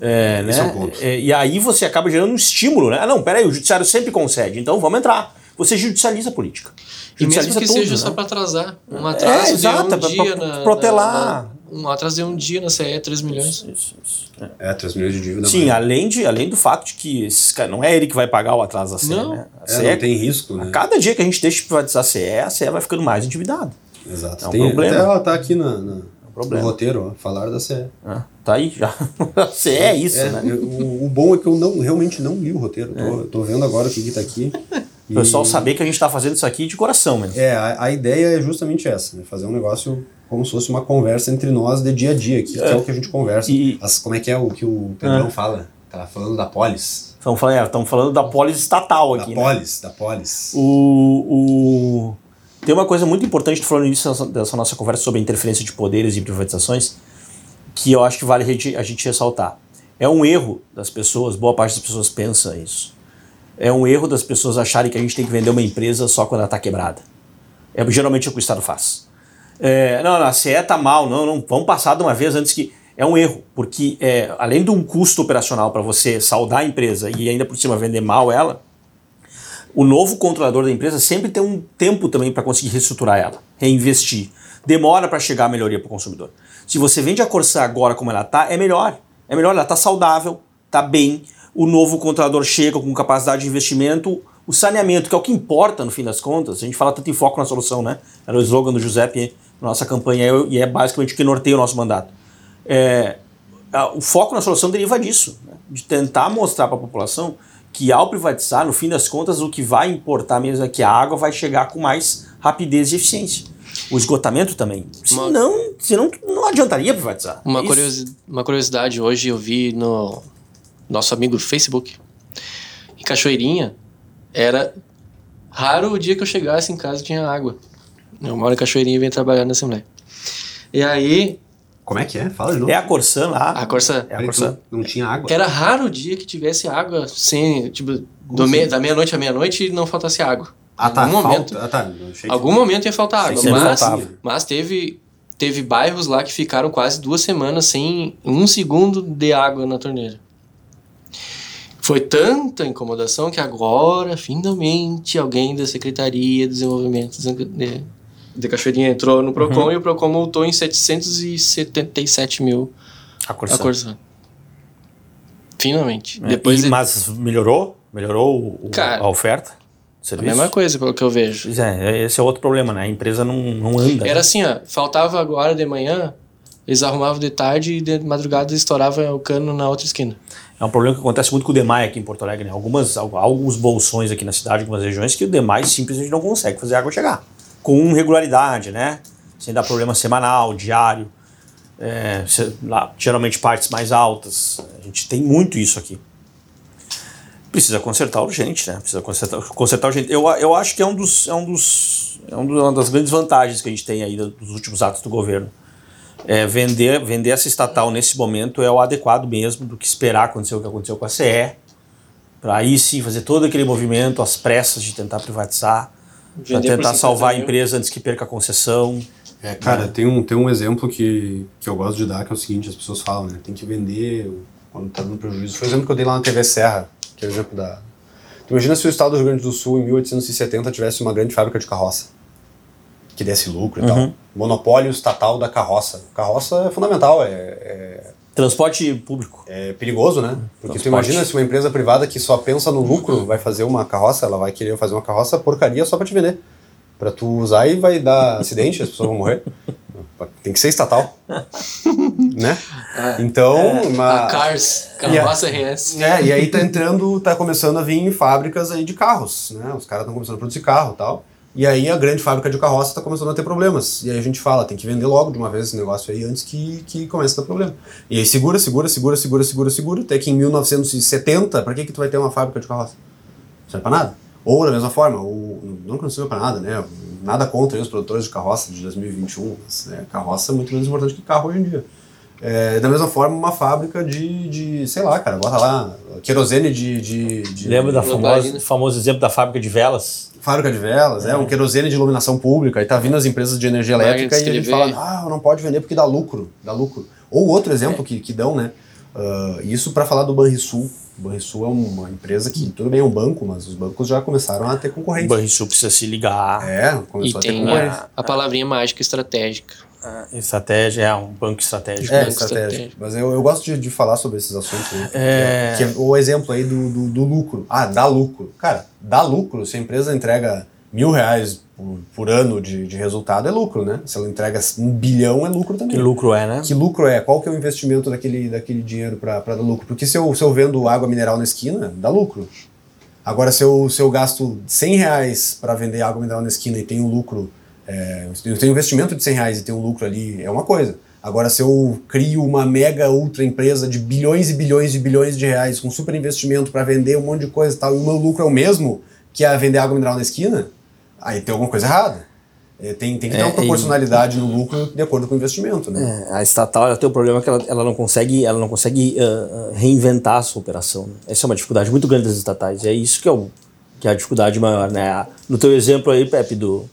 Speaker 2: É, né?
Speaker 1: Esse é ponto.
Speaker 2: É, e aí você acaba gerando um estímulo, né? Ah, não, peraí, o judiciário sempre concede, então vamos entrar. Você judicializa a política.
Speaker 3: E mesmo
Speaker 2: Judicializa
Speaker 3: que
Speaker 2: tudo,
Speaker 3: seja
Speaker 2: né?
Speaker 3: só para atrasar. Um atraso de
Speaker 2: exato,
Speaker 3: um
Speaker 2: pra-
Speaker 3: dia
Speaker 2: pra
Speaker 3: na,
Speaker 2: protelar.
Speaker 3: na- na- um atraso de um dia na CE, 3 milhões.
Speaker 2: Isso, isso, isso.
Speaker 1: É, 3 milhões de dívida.
Speaker 2: Sim, além, de, além do fato de que esse cara, não é ele que vai pagar o atraso da CE,
Speaker 3: Não.
Speaker 2: né? A
Speaker 1: É,
Speaker 2: CE,
Speaker 1: não tem risco, né?
Speaker 2: a cada dia que a gente deixa de privatizar a CE, a CE vai ficando mais endividada.
Speaker 1: Exato.
Speaker 2: É um
Speaker 1: tem,
Speaker 2: problema.
Speaker 1: Até ela tá aqui na, na-
Speaker 2: problema.
Speaker 1: no roteiro, ó, falar da CE.
Speaker 2: né? Tá aí já. A CE é isso,
Speaker 1: É,
Speaker 2: né?
Speaker 1: eu- o, o bom é que eu não, realmente não li o roteiro. Tô, tô vendo agora o que, que tá aqui.
Speaker 2: O pessoal saber que a gente tá fazendo isso aqui de coração mesmo.
Speaker 1: É, a, a ideia é justamente essa, né? Fazer um negócio como se fosse uma conversa entre nós de dia a dia, que é, o que a gente conversa.
Speaker 2: E-
Speaker 1: As- como é que é o que o Pedrão
Speaker 2: Ah.
Speaker 1: fala? Tava falando da polis.
Speaker 2: Estamos falando, é, falando da polis estatal
Speaker 1: Da
Speaker 2: aqui. né?
Speaker 1: polis, da polis.
Speaker 2: O, o- Tem uma coisa muito importante, falando nisso dessa- nossa conversa sobre a interferência de poderes e privatizações, que eu acho que vale a gente, ressaltar. É um erro das pessoas, boa parte das pessoas pensa isso. É um erro das pessoas acharem que a gente tem que vender uma empresa só quando ela está quebrada. É geralmente o que o Estado faz. É, não, não, a CE está mal, não, não, vamos passar de uma vez antes que. É um erro, porque é, além de um custo operacional para você saldar a empresa e ainda por cima vender mal ela, o novo controlador da empresa sempre tem um tempo também para conseguir reestruturar ela, reinvestir. Demora para chegar a melhoria para o consumidor. Se você vende a Corsã agora como ela está, é melhor. É melhor, ela está saudável, está bem. O novo controlador chega com capacidade de investimento. O saneamento, que é o que importa no fim das contas, a gente fala tanto em foco na solução, né? Era o slogan do Giuseppe na nossa campanha e é basicamente o que norteia o nosso mandato. É, o foco na solução deriva disso, né? de tentar mostrar para a população que ao privatizar, no fim das contas, o que vai importar mesmo é que a água vai chegar com mais rapidez e eficiência. O esgotamento também.
Speaker 3: Uma-
Speaker 2: Senão, senão não adiantaria privatizar.
Speaker 3: Uma,
Speaker 2: isso.
Speaker 3: curiosi- uma curiosidade, hoje eu vi no nosso amigo do Facebook, em Cachoeirinha, era raro o dia que eu chegasse em casa e tinha água. Eu moro em Cachoeirinha e venho trabalhar na Assembleia. E aí,
Speaker 1: Como é que é? Fala de novo.
Speaker 2: É a Corsã lá.
Speaker 3: a Corsa...
Speaker 2: É a Corsã.
Speaker 1: não, não tinha água?
Speaker 3: Era raro o dia que tivesse água sem, tipo, do me- da meia-noite à meia-noite e não faltasse água.
Speaker 1: Ah, tá.
Speaker 3: Algum momento,
Speaker 1: Falta. Ah, tá. achei que-
Speaker 3: algum momento ia faltar água, mas, mas teve, teve bairros lá que ficaram quase duas semanas sem um segundo de água na torneira. Foi tanta incomodação que agora, finalmente, alguém da Secretaria de Desenvolvimento de, Cachoeirinha entrou no PROCON e o PROCON multou em 777 mil
Speaker 2: A Corsã.
Speaker 3: Finalmente.
Speaker 2: É,
Speaker 3: Depois
Speaker 2: e-
Speaker 3: de-
Speaker 2: Mas melhorou? Melhorou o-
Speaker 3: Cara,
Speaker 2: a oferta?
Speaker 3: a mesma coisa, pelo que eu vejo.
Speaker 2: É, esse é outro problema, né? A empresa não, não anda.
Speaker 3: Era assim, ó, faltava agora de manhã, eles arrumavam de tarde e de madrugada estourava o cano na outra esquina.
Speaker 2: É um problema que acontece muito com o DEMAI aqui em Porto Alegre. Né? Algumas, al- alguns bolsões aqui na cidade, algumas regiões, que o DEMAI simplesmente não consegue fazer a água chegar. Com regularidade, né? Sem dar problema semanal, diário. É, geralmente partes mais altas. A gente tem muito isso aqui. Precisa consertar urgente, né? Precisa consertar, consertar urgente. Eu, eu acho que é um dos, é um dos, é um uma das grandes vantagens que a gente tem aí do- dos últimos atos do governo. É, vender, vender essa estatal nesse momento é o adequado mesmo do que esperar acontecer o que aconteceu com a CE, para aí sim fazer todo aquele movimento, as pressas de tentar privatizar, para tentar
Speaker 3: 50
Speaker 2: salvar a empresa antes que perca a concessão.
Speaker 1: É, cara, tem um, tem um exemplo que, que eu gosto de dar, que é o seguinte, as pessoas falam, né? Tem que vender quando tá dando prejuízo. Foi o exemplo que eu dei lá na TV Serra, que é o exemplo da... Tu imagina se o estado do Rio Grande do Sul, em 1870, tivesse uma grande fábrica de carroça, que desse lucro e tal. Monopólio estatal da carroça. Carroça é fundamental, é, é,
Speaker 2: Transporte público.
Speaker 1: é perigoso, né? Porque tu imagina se uma empresa privada que só pensa no lucro vai fazer uma carroça, ela vai querer fazer uma carroça porcaria só pra te vender. Pra tu usar e vai dar acidente, as pessoas vão morrer. Tem que ser estatal. né? Então, uma-
Speaker 3: A Cars, carroça RS.
Speaker 1: é, e aí tá entrando, tá começando a vir fábricas aí de carros, né? Os caras estão começando a produzir carro e tal. E aí a grande fábrica de carroça tá começando a ter problemas. E aí a gente fala, tem que vender logo de uma vez esse negócio aí antes que, que comece a dar problema. E aí segura, segura, segura, segura, segura, segura, até que em 1970, pra que que tu vai ter uma fábrica de carroça? Não serve pra nada. Ou da mesma forma, ou, não que não sirva pra nada, né? Nada contra os produtores de carroça de 2021, mas né, carroça é muito menos importante que carro hoje em dia. É, da mesma forma, uma fábrica de, de, sei lá, cara, bota lá, querosene de... de, de
Speaker 2: Lembra da
Speaker 3: Lamparina.
Speaker 2: famosa, famoso exemplo da fábrica de velas?
Speaker 1: Fábrica de velas, é. um querosene de iluminação pública, aí tá vindo as empresas de energia elétrica e
Speaker 3: escrever.
Speaker 1: fala, ah, não pode vender porque dá lucro, dá lucro. Ou outro exemplo que, que dão, né, ah, isso para falar do Banrisul. O Banrisul é uma empresa que, tudo bem, é um banco, mas os bancos já começaram a ter
Speaker 2: O
Speaker 1: concorrente.
Speaker 2: Banrisul precisa se ligar.
Speaker 1: É,
Speaker 3: E
Speaker 1: começou a ter
Speaker 3: tem
Speaker 1: concorrente.
Speaker 3: a, a palavrinha mágica estratégica.
Speaker 2: A Estratégia é um banco estratégico.
Speaker 1: É,
Speaker 3: estratégico.
Speaker 1: Mas eu, eu gosto de, de falar sobre esses assuntos. Né?
Speaker 2: É.
Speaker 1: Que é o exemplo aí do, do, do lucro. Ah, dá lucro. Cara, dá lucro. Se a empresa entrega mil reais por, por ano de, de resultado, é lucro, né? Se ela entrega um bilhão, é lucro também.
Speaker 2: Que lucro é, né?
Speaker 1: Que lucro é? Qual que é o investimento daquele, daquele dinheiro para dar lucro? Porque se eu, se eu vendo água mineral na esquina, dá lucro. Agora, se eu, se eu gasto 100 reais para vender água mineral na esquina e tenho lucro, é, eu tenho investimento de 100 reais e tenho um lucro ali, é uma coisa. Agora, se eu crio uma mega ultra empresa de bilhões e bilhões e bilhões de reais com super investimento para vender um monte de coisa e tal, e o meu lucro é o mesmo que é vender água mineral na esquina, aí tem alguma coisa errada. É, tem, tem que ter
Speaker 2: É,
Speaker 1: uma proporcionalidade no lucro de acordo com o investimento, né?
Speaker 2: É, a estatal ela tem o problema que ela, ela não consegue, ela não consegue ah, reinventar a sua operação. né? Essa é uma dificuldade muito grande das estatais. E é isso que é, o, que é a dificuldade maior. Né? A- No teu exemplo aí, Pepe, do,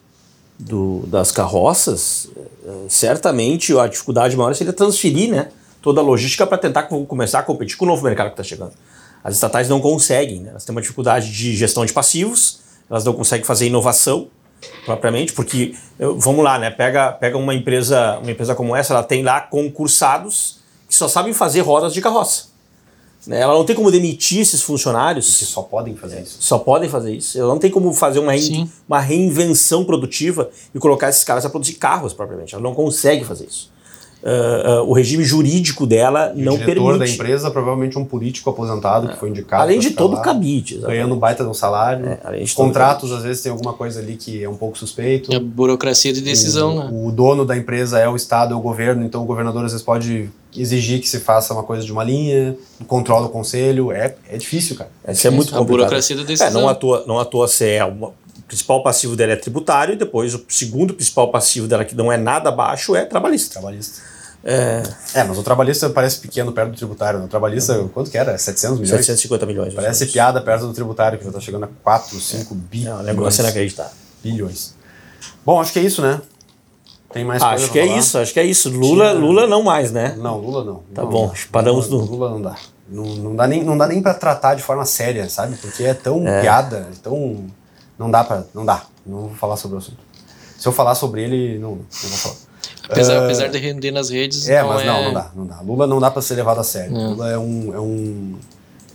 Speaker 2: do, das carroças, eh, certamente a dificuldade maior seria transferir né, toda a logística para tentar co- começar a competir com o novo mercado que está chegando. As estatais não conseguem, né? elas têm uma dificuldade de gestão de passivos, elas não conseguem fazer inovação propriamente, porque eu- vamos lá, né? Pega, pega uma empresa, uma empresa como essa, ela tem lá concursados que só sabem fazer rodas de carroça. Né? Ela não tem como demitir esses funcionários
Speaker 1: Que só podem fazer isso.
Speaker 2: só podem fazer isso. Ela não tem como fazer uma, rein- uma reinvenção produtiva e colocar esses caras a produzir carros propriamente. Ela não consegue fazer isso. Uh, uh, o regime jurídico dela
Speaker 1: E
Speaker 2: não
Speaker 1: o diretor
Speaker 2: permite.
Speaker 1: da empresa, provavelmente um político aposentado que foi indicado.
Speaker 2: Além de todo o cabide. exatamente.
Speaker 1: Ganhando um baita de um salário.
Speaker 2: É, além de todo o
Speaker 1: Contratos, às vezes, tem alguma coisa ali que é um pouco suspeito.
Speaker 3: A burocracia de decisão, né?
Speaker 1: o, o dono da empresa é o Estado, é o governo, então o governador às vezes pode exigir que se faça uma coisa de uma linha, controla o conselho. É, é difícil, cara.
Speaker 2: Isso é muito
Speaker 3: a
Speaker 2: complicado.
Speaker 3: burocracia da
Speaker 2: É,
Speaker 3: decisão.
Speaker 2: não à toa, não à toa se é uma, o principal passivo dela é tributário e depois o segundo principal passivo dela, que não é nada baixo, é trabalhista.
Speaker 1: Trabalhista.
Speaker 2: É,
Speaker 1: É, mas o trabalhista parece pequeno perto do tributário. né? O trabalhista, quanto que era? 700 milhões?
Speaker 2: 750 milhões.
Speaker 1: Parece piada perto do tributário, que já tá chegando a 4, 5 bi-
Speaker 2: É um negócio inacreditável.
Speaker 1: bilhões. Bom, acho que é isso, né? Tem mais coisa
Speaker 2: Acho que é
Speaker 1: falar?
Speaker 2: isso, acho que é isso. Lula,
Speaker 1: Tinha-
Speaker 2: Lula não mais, né?
Speaker 1: Não, Lula não.
Speaker 2: Tá
Speaker 1: Não
Speaker 2: bom,
Speaker 1: dá.
Speaker 2: paramos
Speaker 1: Lula,
Speaker 2: no-
Speaker 1: Lula não dá. Não, não dá nem, não dá nem pra tratar de forma séria, sabe? Porque é tão piada, é tão... Não dá pra... Não dá. Não vou falar sobre o assunto. Se eu falar sobre ele, não, não vou falar.
Speaker 3: Apesar, apesar de render nas redes,
Speaker 1: É,
Speaker 3: não
Speaker 1: mas
Speaker 3: é...
Speaker 1: não, não dá, não dá. Lula não dá pra ser levado a sério.
Speaker 3: Não.
Speaker 1: Lula é um, é um,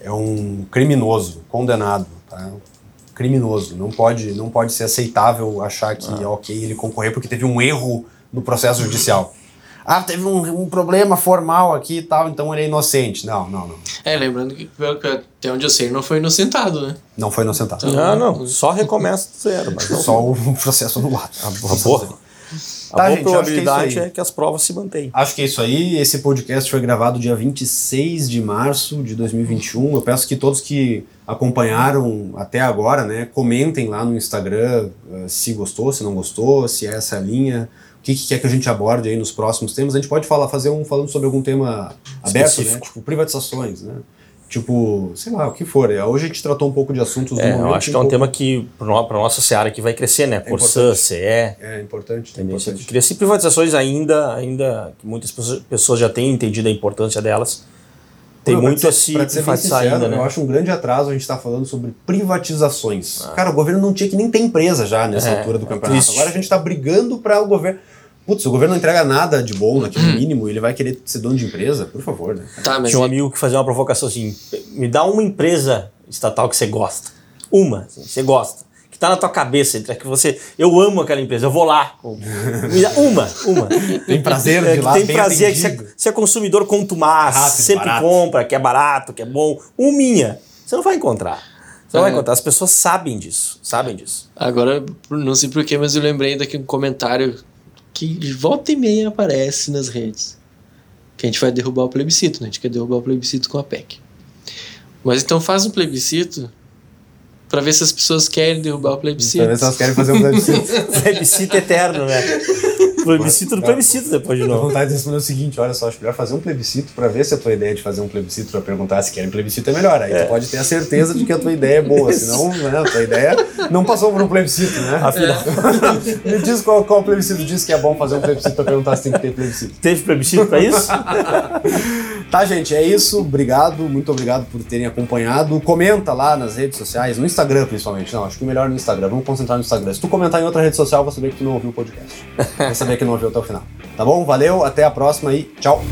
Speaker 1: é um criminoso, condenado, tá? Criminoso. Não pode, não pode ser aceitável achar que é ok ele concorrer porque teve um erro no processo judicial. Ah, teve um, um problema formal aqui e tal, então ele é inocente. Não, não, não.
Speaker 3: É, lembrando que pelo que até onde eu sei, não foi inocentado, né?
Speaker 1: Não foi inocentado.
Speaker 2: Não, não, só recomeça do zero. Mas não,
Speaker 1: Só o processo anulado.
Speaker 2: a boa, a
Speaker 1: Tá,
Speaker 2: boa
Speaker 1: gente, acho que é
Speaker 2: probabilidade é que as provas se mantenham.
Speaker 1: Acho que é isso aí. Esse podcast foi gravado dia 26 de março de 2021. Eu peço que todos que acompanharam até agora, né, comentem lá no Instagram eh, se gostou, se não gostou, se é essa a linha, que, que quer que a gente aborde aí nos próximos temas. A gente pode falar, fazer um falando sobre algum tema aberto, né? Tipo privatizações, né? Tipo, sei lá, o que for. Hoje a gente tratou um pouco de assuntos do
Speaker 2: É,
Speaker 1: momento.
Speaker 2: eu acho que é um
Speaker 1: pouco-
Speaker 2: tema que, para a nossa seara, que vai crescer, né? Corsã,
Speaker 1: importante.
Speaker 2: CE,
Speaker 1: É importante. É
Speaker 2: tendência de
Speaker 1: importante.
Speaker 2: crescer. E privatizações ainda, ainda que muitas pessoas- já têm entendido a importância delas. Tem
Speaker 1: pra
Speaker 2: muito
Speaker 1: ser-
Speaker 2: a se
Speaker 1: sincero,
Speaker 2: ainda, né?
Speaker 1: Eu acho um grande atraso a gente estar falando sobre privatizações.
Speaker 2: Ah.
Speaker 1: Cara, o governo não tinha que nem ter empresa já nessa
Speaker 2: É,
Speaker 1: altura do
Speaker 2: é
Speaker 1: campeonato. Agora a gente está brigando para o governo. Putz, se o governo não entrega nada de bom naquele
Speaker 2: Hum.
Speaker 1: mínimo, ele vai querer ser dono de empresa? Por favor, né?
Speaker 3: Tá, mas
Speaker 2: Tinha um
Speaker 3: e-
Speaker 2: amigo que fazia uma provocação assim: me dá uma empresa estatal que você gosta. Uma, assim, você gosta. Que tá na tua cabeça, entre que você. Eu amo aquela empresa, eu vou lá. Me dá uma, uma.
Speaker 1: Tem prazer de
Speaker 2: É,
Speaker 1: ir
Speaker 2: que
Speaker 1: lá,
Speaker 2: tem
Speaker 1: bem
Speaker 2: prazer, que você,
Speaker 1: atendido.
Speaker 2: você é consumidor contumaz,
Speaker 1: Rápido,
Speaker 2: sempre
Speaker 1: barato.
Speaker 2: compra, que é barato, que é bom. Uminha. Você não vai encontrar. Você não vai
Speaker 3: É.
Speaker 2: encontrar. As pessoas sabem disso. Sabem disso.
Speaker 3: Agora, não sei porquê, mas eu lembrei daqui um comentário que de volta e meia aparece nas redes. Que a gente vai derrubar o plebiscito, né? A gente quer derrubar o plebiscito com a PEC. Mas então faz um plebiscito pra ver se as pessoas querem derrubar o plebiscito.
Speaker 1: Pra ver se elas querem fazer um plebiscito.
Speaker 2: Plebiscito eterno, né? Plebiscito do plebiscito depois de
Speaker 1: Dá
Speaker 2: novo.
Speaker 1: vontade de responder o seguinte: olha só, acho melhor fazer um plebiscito para ver se a tua ideia de fazer um plebiscito para perguntar se querem plebiscito é melhor. Aí tu pode ter a certeza de que a tua ideia é boa, senão né, a tua ideia não passou por um plebiscito, né?
Speaker 2: Afinal,
Speaker 1: Me diz qual, qual plebiscito diz que é bom fazer um plebiscito para perguntar se tem que ter plebiscito.
Speaker 2: teve plebiscito pra isso?
Speaker 1: Tá, gente, é isso. Obrigado, muito obrigado por terem acompanhado. Comenta lá nas redes sociais, no Instagram principalmente. Não, acho que melhor no Instagram. Vamos concentrar no Instagram. Se tu comentar em outra rede social, vou saber que tu não ouviu o podcast. Vai saber que não ouviu até o final. Tá bom? Valeu, até a próxima e tchau.